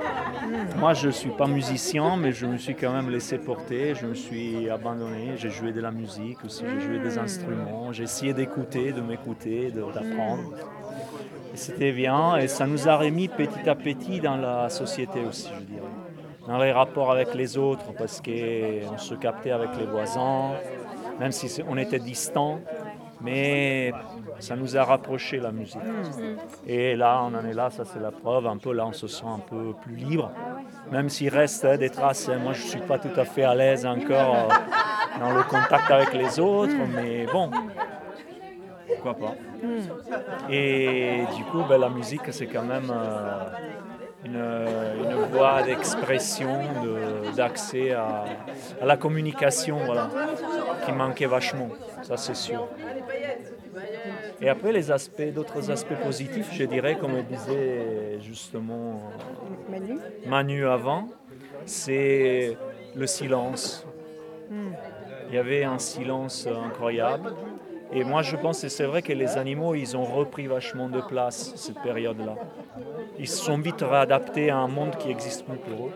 Moi, je ne suis pas musicien, mais je me suis quand même laissé porter. Je me suis abandonné. J'ai joué de la musique aussi. J'ai joué des instruments. J'ai essayé d'écouter, de m'écouter, d'apprendre. C'était bien. Et ça nous a remis petit à petit dans la société aussi, je dirais. Dans les rapports avec les autres, parce qu'on se captait avec les voisins, même si on était distants. Mais ça nous a rapprochés la musique. Et là, on en est là, ça c'est la preuve. Un peu là, on se sent un peu plus libre. Même s'il reste hein, des traces, hein, moi je ne suis pas tout à fait à l'aise encore euh, dans le contact avec les autres, mais bon, pourquoi pas? Et du coup, ben, la musique, c'est quand même euh, une, une voie d'expression, de- d'accès à, à la communication, voilà, qui manquait vachement, ça c'est sûr. Et après, les aspects, d'autres aspects positifs, je dirais, comme disait justement Manu Manu avant, c'est le silence. Il y avait un silence incroyable. Et moi, je pense que c'est vrai que les animaux, ils ont repris vachement de place cette période-là. Ils se sont vite réadaptés à un monde qui existe plus pour eux.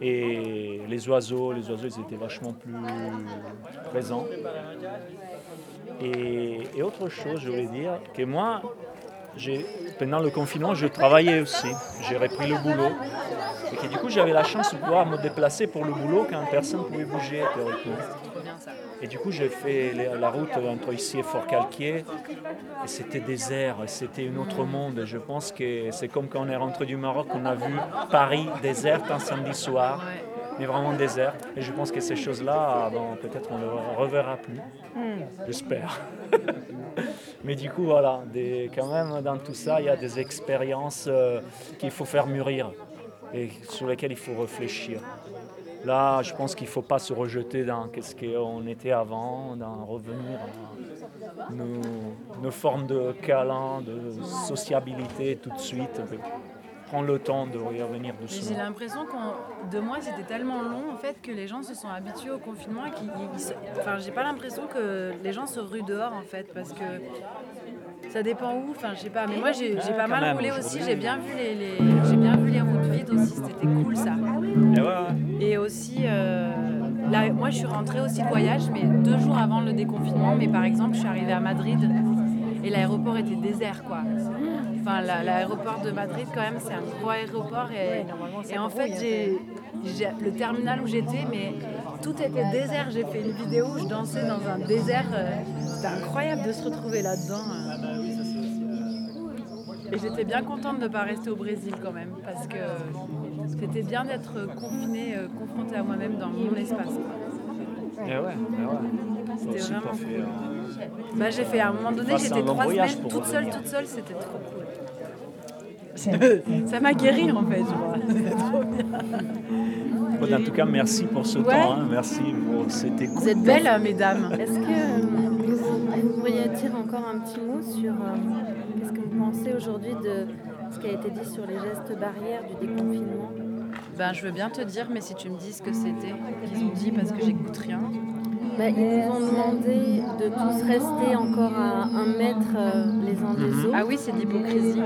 Et les oiseaux, les oiseaux, ils étaient vachement plus présents. Et, autre chose, je voulais dire que moi, pendant le confinement, je travaillais aussi. J'ai repris le boulot. Et que du coup, j'avais la chance de pouvoir me déplacer pour le boulot quand personne ne pouvait bouger théoriquement. Et du coup, j'ai fait la route entre ici et Fort-Calquier. Et c'était désert, c'était un autre monde. Je pense que c'est comme quand on est rentré du Maroc, on a vu Paris désert un samedi soir. Mais vraiment désert. Et je pense que ces choses-là, bon, peut-être on ne le reverra plus. J'espère. Mais du coup, voilà, quand même dans tout ça, il y a des expériences euh, qu'il faut faire mûrir et sur lesquelles il faut réfléchir. Là, je pense qu'il ne faut pas se rejeter dans qu'est-ce qu'on était avant, dans revenir à nos, nos formes de câlin, de sociabilité tout de suite. Prendre le temps de y revenir Mais j'ai doucement. l'impression que deux mois c'était tellement long en fait que les gens se sont habitués au confinement se- enfin j'ai pas l'impression que les gens se ruent dehors en fait parce que ça dépend où, enfin je sais pas. Mais moi j'ai, pas quand mal même, roulé aussi, j'ai bien vu les, les- j'ai bien vu les routes vides aussi, c'était cool ça. Et ouais, ouais. Et aussi euh, là moi je suis rentrée aussi de voyage mais deux jours avant le déconfinement. Mais par exemple je suis arrivée à Madrid et l'aéroport était désert quoi. Enfin, la- l'aéroport de Madrid, quand même, c'est un gros aéroport. Et, et en fait, j'ai, j'ai- le terminal où j'étais, mais tout était désert. J'ai fait une vidéo où je dansais dans un désert. euh, C'était incroyable de se retrouver là-dedans. Et j'étais bien contente de ne pas rester au Brésil quand même, parce que c'était bien d'être confinée, euh, confrontée à moi-même dans mon espace. Et ouais, et ouais. C'était vraiment fait, euh, Bah, j'ai fait à un moment donné, j'étais trois semaines toute seule, toute seule, c'était trop cool. Ça m'a guéri en fait, je. C'était trop bien. Bon, en tout cas, merci pour ce Ouais. temps. hein. Merci pour cette écoute. Vous êtes belles, hein, mesdames. Est-ce que euh, vous, pourriez dire encore un petit mot sur euh, qu'est-ce que vous pensez aujourd'hui de ce qui a été dit sur les gestes barrières du déconfinement? Ben, je veux bien te dire, mais si tu me dis ce que c'était, qu'ils ont dit, parce que j'écoute rien. Ben, ils nous ont demandé de tous rester encore à un mètre euh, les uns des autres. Ah oui, c'est de l'hypocrisie.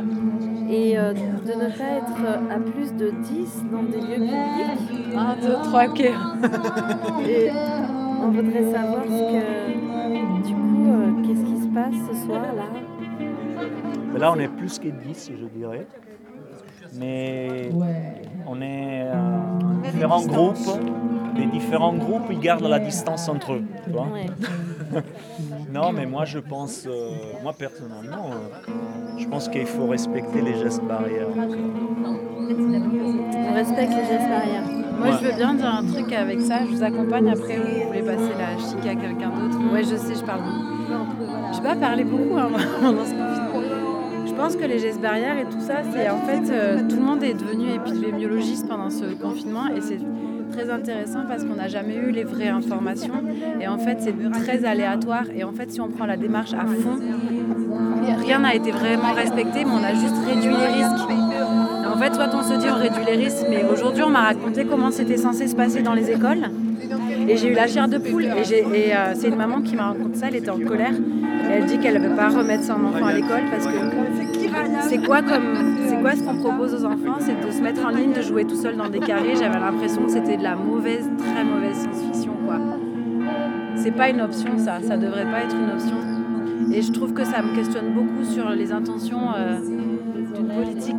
Et euh, de ne pas être à plus de 10 dans des lieux publics. 1, 2, 3, ok. Et on voudrait savoir ce que, passe ce soir là Mais là, on est plus que 10, je dirais. Mais on est euh, différents groupes. Les différents groupes, ils gardent la distance entre eux. tu vois. non, mais moi, je pense, euh, moi personnellement, euh, je pense qu'il faut respecter les gestes barrières. On respecte les gestes barrières. Moi, je veux bien dire un truc avec ça. Je vous accompagne après ou vous voulez passer la chic à quelqu'un d'autre. Ouais, je sais, je parle beaucoup. Je vais pas parler beaucoup hein, pendant ce confinement. Je pense que les gestes barrières et tout ça, c'est en fait, euh, tout le monde est devenu épidémiologiste pendant ce confinement et c'est très intéressant parce qu'on n'a jamais eu les vraies informations et en fait c'est très aléatoire et en fait si on prend la démarche à fond, rien n'a été vraiment respecté mais on a juste réduit les risques. En fait, soit on se dit on réduit les risques, mais aujourd'hui on m'a raconté comment c'était censé se passer dans les écoles. Et j'ai eu la chair de poule. Et, euh, c'est une maman qui m'a raconté ça, elle était en colère. Elle dit qu'elle ne veut pas remettre son enfant à l'école parce que c'est quoi, comme, c'est quoi ce qu'on propose aux enfants? C'est de se mettre en ligne, de jouer tout seul dans des carrés. J'avais l'impression que c'était de la mauvaise, très mauvaise science-fiction. C'est pas une option ça, ça devrait pas être une option. Et je trouve que ça me questionne beaucoup sur les intentions euh, d'une politique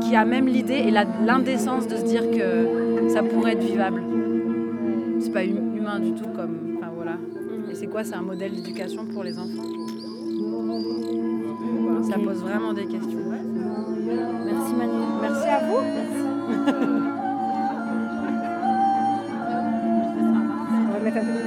qui, a même l'idée et l'indécence de se dire que ça pourrait être vivable. Pas hum- humain du tout comme. Enfin voilà. Et c'est quoi C'est un modèle d'éducation pour les enfants? Ça pose vraiment des questions. Merci Manu. Merci à vous. Moi,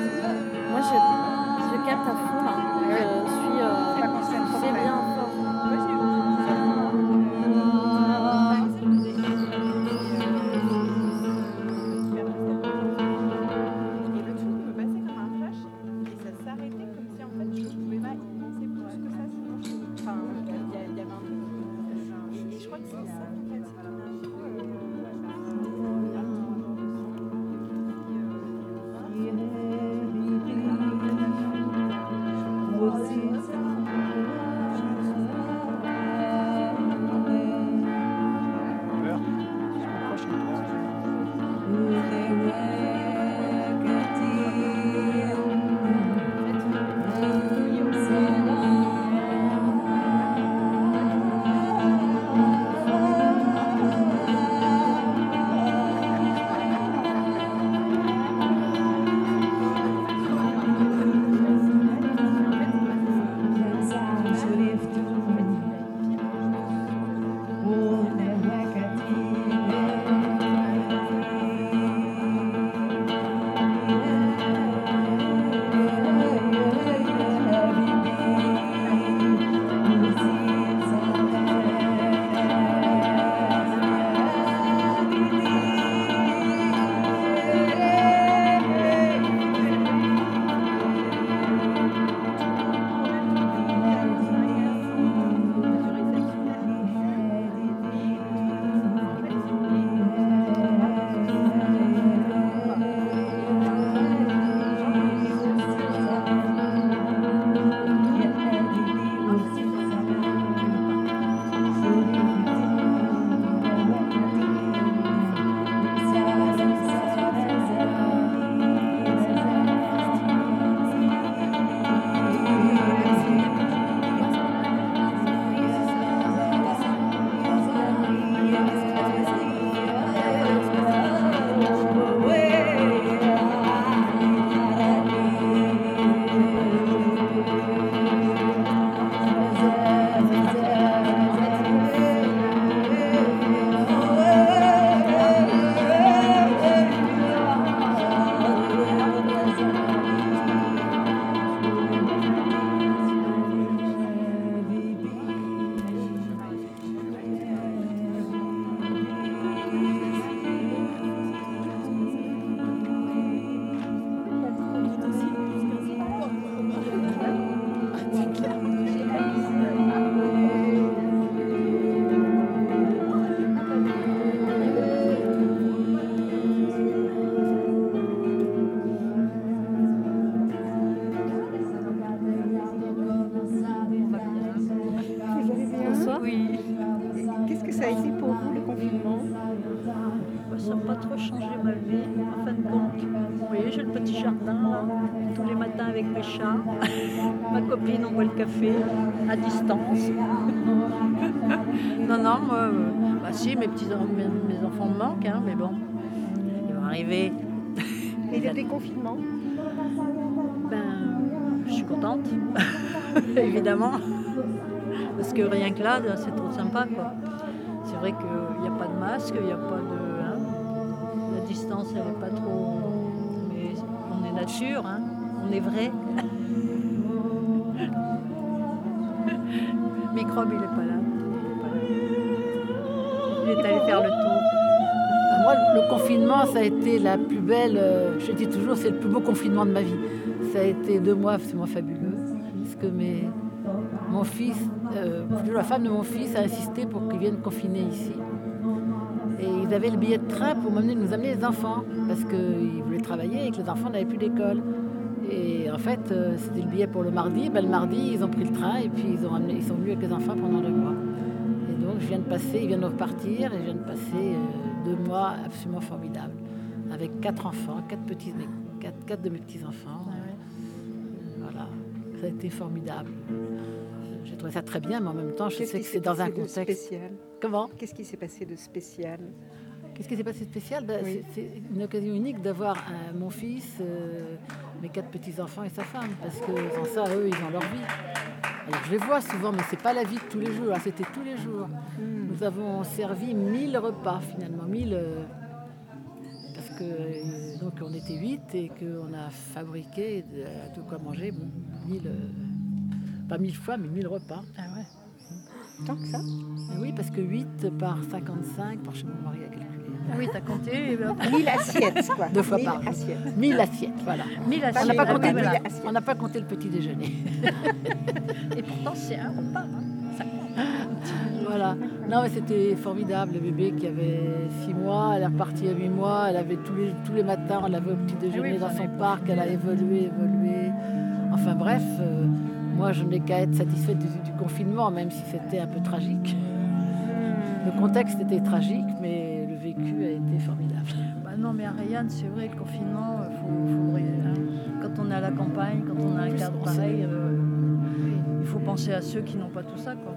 Déconfinement Ben, je suis contente, évidemment. Parce que rien que là, c'est trop sympa, quoi. C'est vrai qu'il n'y a pas de masque, il n'y a pas de... hein, la distance, elle n'est pas trop... Mais on est nature, hein, on est vrai. Microbe, il n'est pas là. Il est allé faire le tour. Le confinement, ça a été la plus belle, euh, je dis toujours, c'est le plus beau confinement de ma vie. Ça a été deux mois absolument fabuleux. Parce que mes, mon fils, euh, la femme de mon fils a insisté pour qu'ils viennent confiner ici. Et ils avaient le billet de train pour nous amener les enfants, parce qu'ils voulaient travailler et que les enfants n'avaient plus d'école. Et en fait, euh, c'était le billet pour le mardi. Ben, le mardi, ils ont pris le train et puis ils, ont amené- ils sont venus avec les enfants pendant deux mois. Et donc, je viens de passer, ils viennent de repartir et je viens de passer deux mois absolument formidables. Avec quatre enfants, quatre, petits, quatre, quatre de mes petits-enfants. Voilà, ça a été formidable. J'ai trouvé ça très bien, mais en même temps, je sais que c'est dans un contexte. spécial Comment Qu'est-ce qui s'est passé de spécial Qu'est-ce qui s'est passé de spécial Ben, Oui. c'est- une occasion unique d'avoir euh, mon fils, euh, mes quatre petits-enfants et sa femme, parce que sans ça, eux, ils ont leur vie. Alors je les vois souvent, mais c'est pas la vie de tous les jours. Là, c'était tous les jours. Nous avons servi 1000 repas finalement, 1000 euh, parce que euh, donc on était 8 et qu'on a fabriqué de, de quoi manger 1000 euh, pas 1000 fois, mais 1000 repas. Ah ouais. Tant que ça Oui, parce que 8 par 55, par chez mon mari a calculé. Ah oui, t'as compté. et ben- 1000 assiettes, quoi. Deux fois 1000 par assiettes. 1000 assiettes, voilà. 1000 On n'a assiettes, pas, ah compté voilà. on pas compté le petit déjeuner. Et pourtant, c'est un repas. hein. Voilà. Non, mais c'était formidable. Le bébé qui avait 6 mois, elle est repartie à 8 mois. Elle avait tous les, tous les matins, on l'avait au petit déjeuner Ah oui, dans son parc. Elle a évolué, évolué. Enfin bref, euh, moi je n'ai qu'à être satisfaite du, du confinement, même si c'était un peu tragique. Le contexte était tragique, mais le vécu a été formidable. Bah non, mais Ariane, c'est vrai, le confinement, faut, faut- hein, quand on est à la campagne, quand on a un cadre pareil, euh, il faut penser à ceux qui n'ont pas tout ça. Quoi.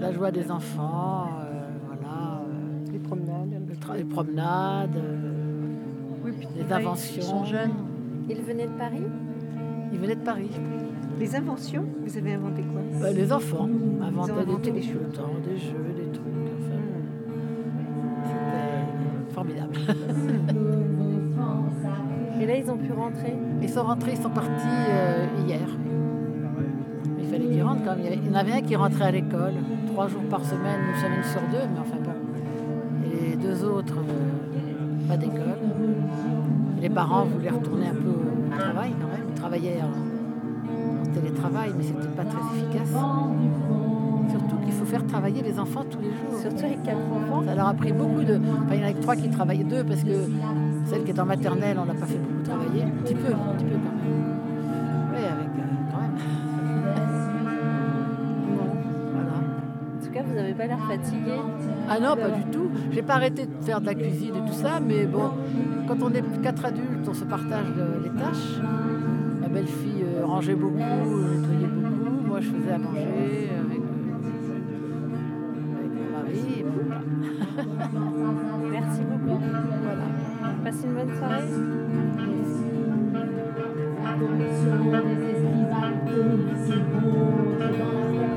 La joie des enfants, euh, voilà. euh, Les promenades. le les promenades, euh, Oui, puis les inventions. Ils sont jeunes. Il venait de Paris? Ils venaient de Paris. Les inventions, vous avez inventé quoi? Bah, les enfants inventaient Ils ont inventé des, des choses. temps, des jeux, des trucs. Enfin, c'était formidable. Et là, ils ont pu rentrer? Ils sont rentrés, ils sont partis euh, hier. Il fallait qu'ils rentrent quand même. Il y en avait un qui rentrait à l'école, trois jours par semaine, une semaine sur deux, mais enfin bon. Et les deux autres, euh, pas d'école. Les parents voulaient retourner un peu au travail quand même. Ils travaillaient en, en télétravail, mais c'était pas très efficace. Surtout qu'il faut faire travailler les enfants tous les jours. Surtout avec quatre enfants. Ça leur a pris beaucoup de. Enfin, il y en a que trois qui travaillaient, deux, parce que celle qui est en maternelle, on n'a pas fait beaucoup travailler. Un petit peu, un petit peu quand même. Pas l'air fatigué. Ah non, pas du tout. J'ai pas arrêté de faire de la cuisine et tout ça, mais bon, quand on est quatre adultes, on se partage le- les tâches. Ma belle-fille euh, rangeait beaucoup, euh, nettoyait beaucoup. Moi, je faisais à manger avec, euh, avec mon mari. et voilà. Merci beaucoup. Voilà. Passez une bonne soirée. dans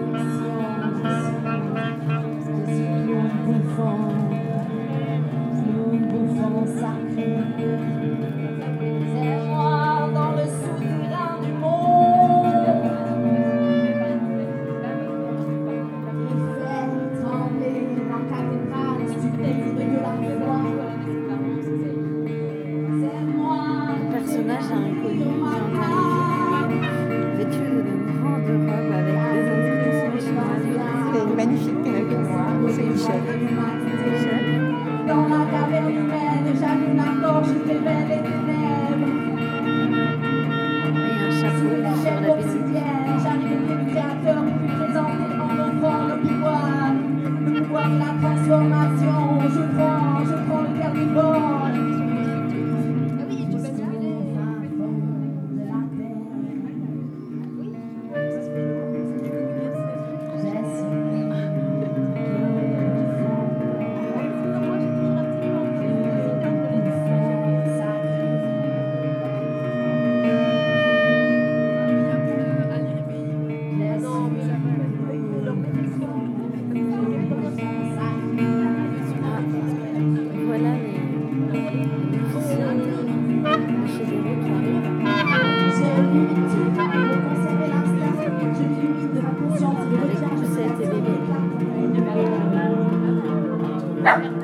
¿no?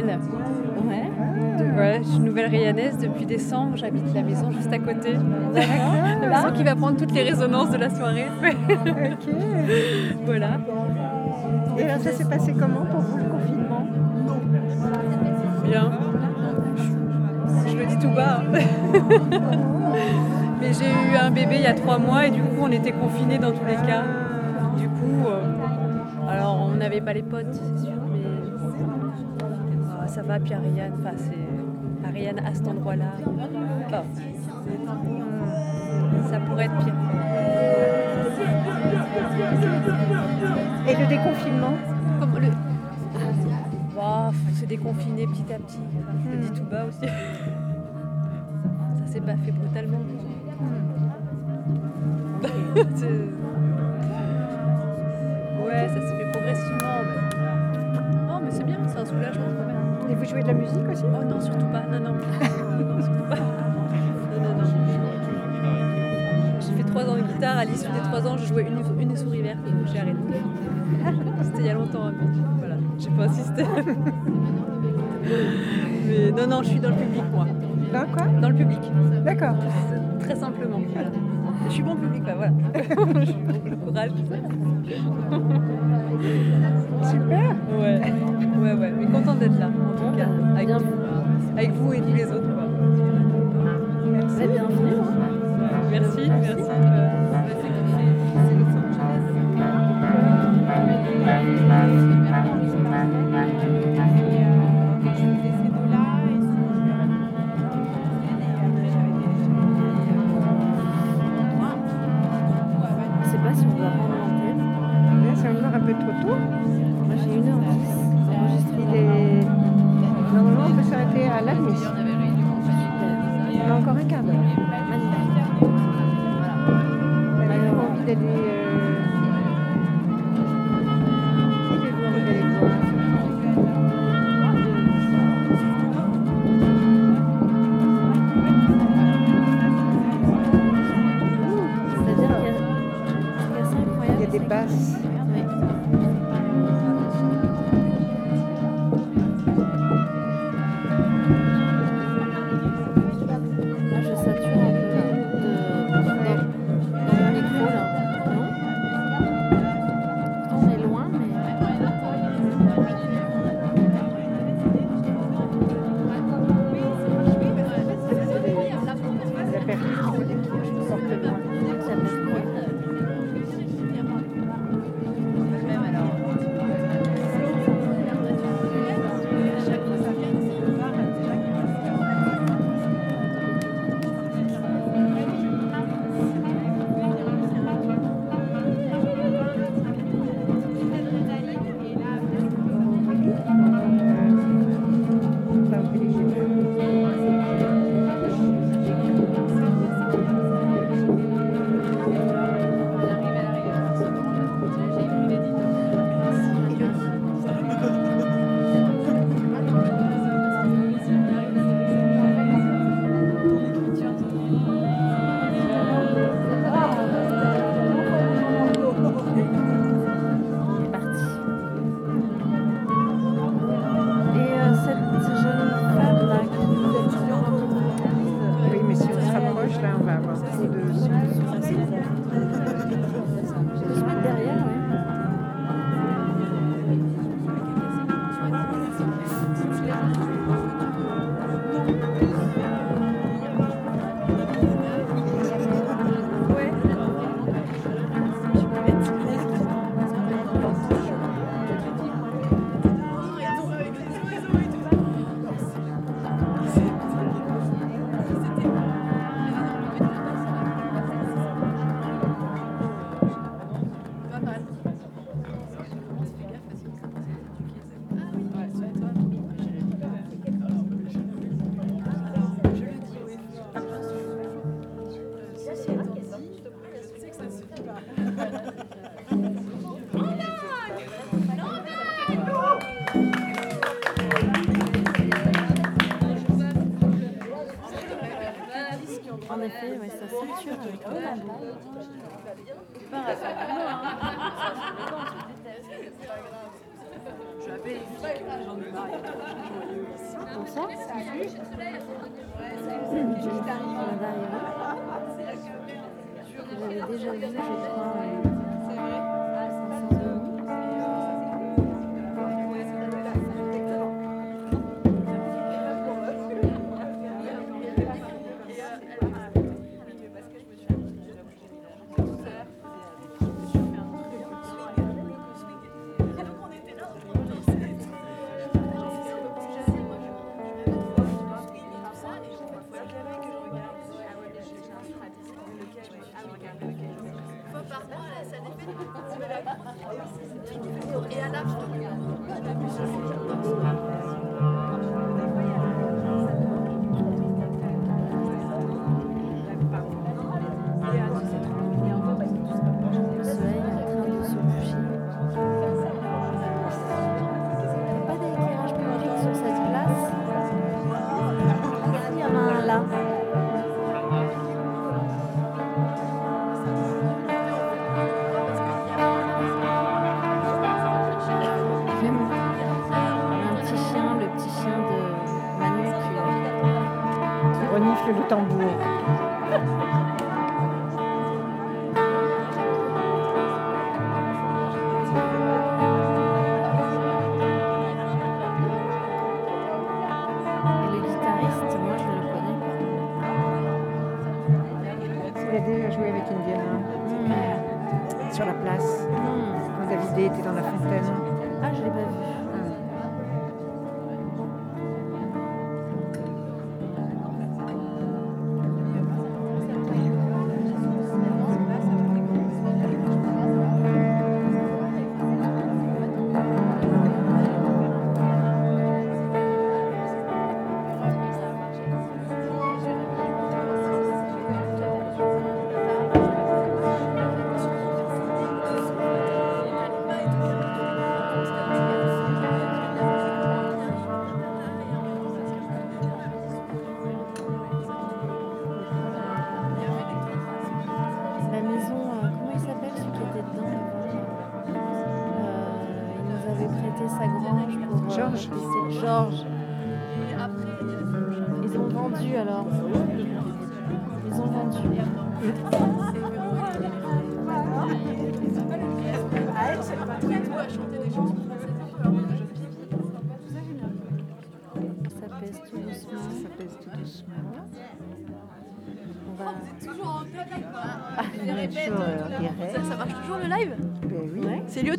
Nouvelle. Ouais. De- voilà, je suis nouvelle rayanaise depuis décembre. J'habite la maison juste à côté. La maison qui va prendre toutes les résonances de la soirée. Ok. voilà. Et alors, ça s'est passé comment pour vous le confinement? Bien. Je le dis tout bas. hein. Mais j'ai eu un bébé il y a trois mois et du coup on était confinés dans tous les cas. Du coup, euh, alors on n'avait pas les potes, c'est sûr, ça va. Puis Ariane, enfin c'est Ariane à cet endroit-là. Ça pourrait être pire. Et le déconfinement Comme le... Se déconfiner petit à petit. Je le dis tout bas aussi. Ça s'est pas fait brutalement. de la musique aussi Oh non, surtout pas. Non, non. non, surtout pas. Non, non, non. J'ai fait trois ans de guitare. À l'issue des trois ans, je jouais une, une souris verte. donc J'ai arrêté. C'était il y a longtemps, mais voilà, j'ai pas insisté. mais non, non, je suis dans le public, moi. Dans quoi? Dans le public. D'accord. Très simplement. voilà. Je suis bon public, bah voilà. je suis bon, le courage. On a encore un quart d'heure. Elle a envie d'aller...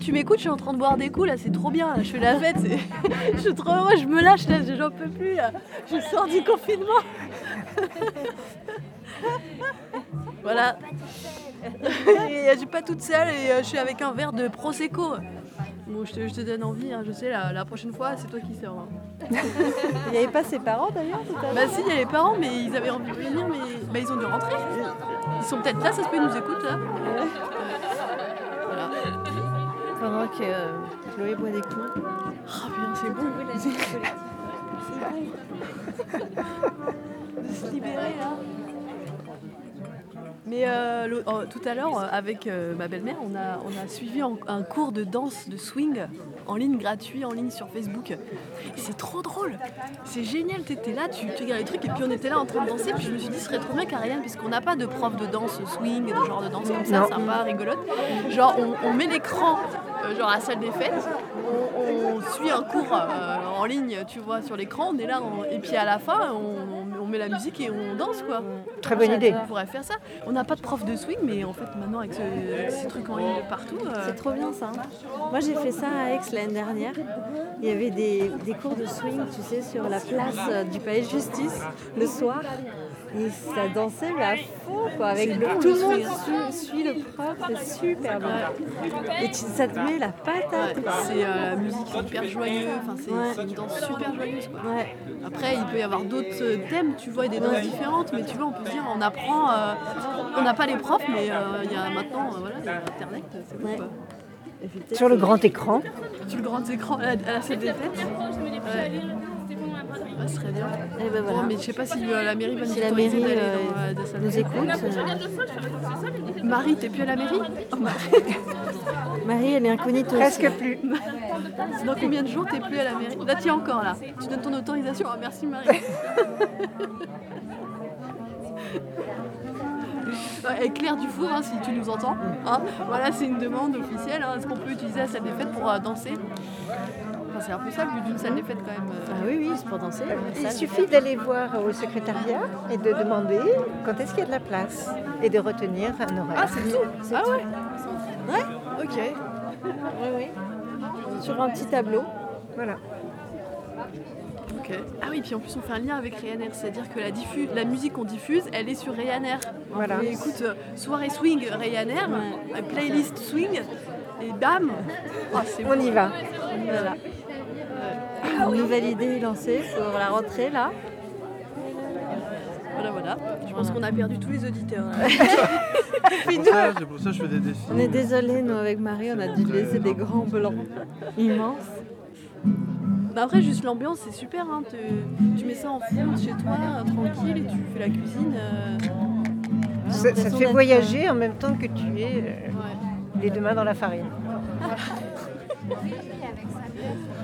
tu m'écoutes, je suis en train de boire des coups là, c'est trop bien, là, je fais la fête, je suis trop heureuse, je me lâche là, j'en peux plus là. Je sors du confinement. voilà. Euh, je suis pas toute seule et euh, je suis avec un verre de Prosecco. Bon, je te, je te donne envie, hein, je sais, la, la prochaine fois, c'est toi qui sors. hein. Il n'y avait pas ses parents d'ailleurs Bah si, il y a les parents, mais ils avaient envie de venir, mais bah, ils ont dû rentrer. Ils sont peut-être là, ça se peut, ils nous écoutent là. Que euh, Chloé boit des coups. Oh bien, c'est bon. De se libérer là. Mais euh, le- oh, tout à l'heure, euh, avec euh, ma belle-mère, on a, on a suivi un, un cours de danse, de swing, en ligne gratuit, en ligne sur Facebook. Et c'est trop drôle. C'est génial, t'étais là, tu, tu regardes les trucs, et puis on était là en train de danser. Puis je me suis dit, ce serait trop bien qu'Ariane, puisqu'on n'a pas de prof de danse swing, de genre de danse comme ça, Non. sympa, rigolote. Genre, on, on met l'écran, genre à la salle des fêtes, on, on suit un cours euh, en ligne, tu vois, sur l'écran, on est là, on- et puis à la fin, on, on met la musique et on danse, quoi. Très bonne idée. On pourrait faire ça. On n'a pas de prof de swing, mais en fait, maintenant, avec, ce- avec ces trucs en ligne partout. euh, C'est trop bien ça. hein. Moi j'ai fait ça à Aix l'année dernière. Il y avait des, des cours de swing, tu sais, sur la place euh, du palais de justice le soir. Et ça dansait mais à fond quoi. Avec le, tout le monde suit, suit le prof, c'est super bien. Et tu- ça te met la patate. Ouais, quoi. c'est euh, la musique hyper joyeuse, enfin, c'est Ouais. une danse super joyeuse. Quoi. Ouais. Après, il peut y avoir d'autres euh, thèmes, tu vois, et des danses différentes, mais tu vois, on peut se dire, on apprend, euh, on n'a pas les profs, mais euh, il y a maintenant, euh, voilà, il y a Internet, c'est quoi. Sur le grand écran. Sur le grand écran à la, à la salle des fêtes. Bah, ce serait bien. Eh ben voilà. Bon, mais je sais pas si euh, la mairie va Si nous la autoriser mairie, d'aller euh, dans euh, des salles nous de écoute, euh. Marie, t'es plus à la mairie Oh, Marie. Marie, elle est incognito. Presque aussi. plus. Dans combien de jours t'es plus à la mairie Là, t'y es encore là. Tu donnes ton autorisation. Ah, merci Marie. Et Claire Dufour, hein, si tu nous entends, hein, voilà, c'est une demande officielle. hein. Est-ce qu'on peut utiliser la salle des fêtes pour euh, danser? Enfin, C'est un peu ça le but d'une salle des fêtes quand même. euh. Ah oui, oui, c'est pour danser. Il suffit d'aller voir au secrétariat et de demander quand est-ce qu'il y a de la place et de retenir un horaire. Ah, c'est tout Ah ouais Ouais Ok. Oui, oui. Sur un petit tableau. Voilà. Ok. Ah oui, puis en plus on fait un lien avec Ryanair, c'est-à-dire que la, diffu- la musique qu'on diffuse, elle est sur Ryanair. Voilà. Et écoute, euh, soirée swing Ryanair, euh, playlist swing, et bam Ah, c'est On bon. y va. Voilà. Une nouvelle idée lancée pour la rentrée, là. Voilà, voilà. Je pense qu'on a perdu tous les auditeurs. C'est pour ça- c'est pour ça que je fais des dessins. On est désolé, nous, avec Marie, on a dû laisser des grands blancs immenses. Bah après, juste l'ambiance, c'est super. Hein. Tu, tu mets ça en fond chez toi, euh, tranquille, et tu fais la cuisine. euh, Ça, ça te fait voyager en même temps que tu es euh, les deux mains dans la farine.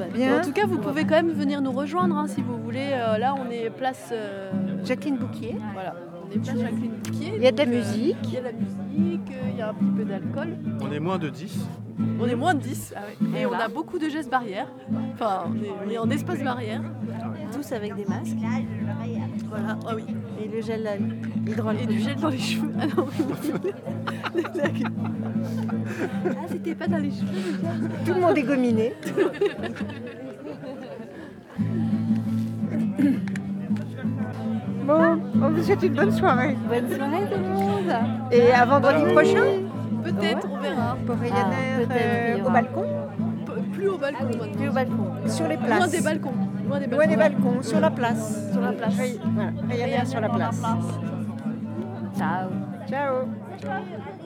Bah, Bien. En tout cas, vous pouvez quand même venir nous rejoindre hein, si vous voulez. Euh, là, on est place. euh, Jacqueline Bouquier. Voilà, on Jacqueline Bouquier. Il y a de la musique? Il y a de la musique, il y a un petit peu d'alcool. On est moins de 10. On est moins de 10. ah ouais. Et on a beaucoup de gestes barrières. Enfin, on est, on est en espace barrière. Tous avec des masques. Voilà, ah oui. Et le gel Et du gel dans les cheveux. Ah non, ah, c'était pas dans les cheveux. Tout le monde est gominé. Bon, on vous souhaite une bonne soirée. Bonne soirée tout le monde. Et à vendredi prochain Peut-être, on verra. pour Ryanair peut-être, euh, au balcon, P- Plus au balcon. Plus au balcon. sur les places. Loin des balcons. Loin des balcons. Loin des balcons, sur la place. Sur la place. Voilà, Ryanair sur la place. Ciao. Ciao.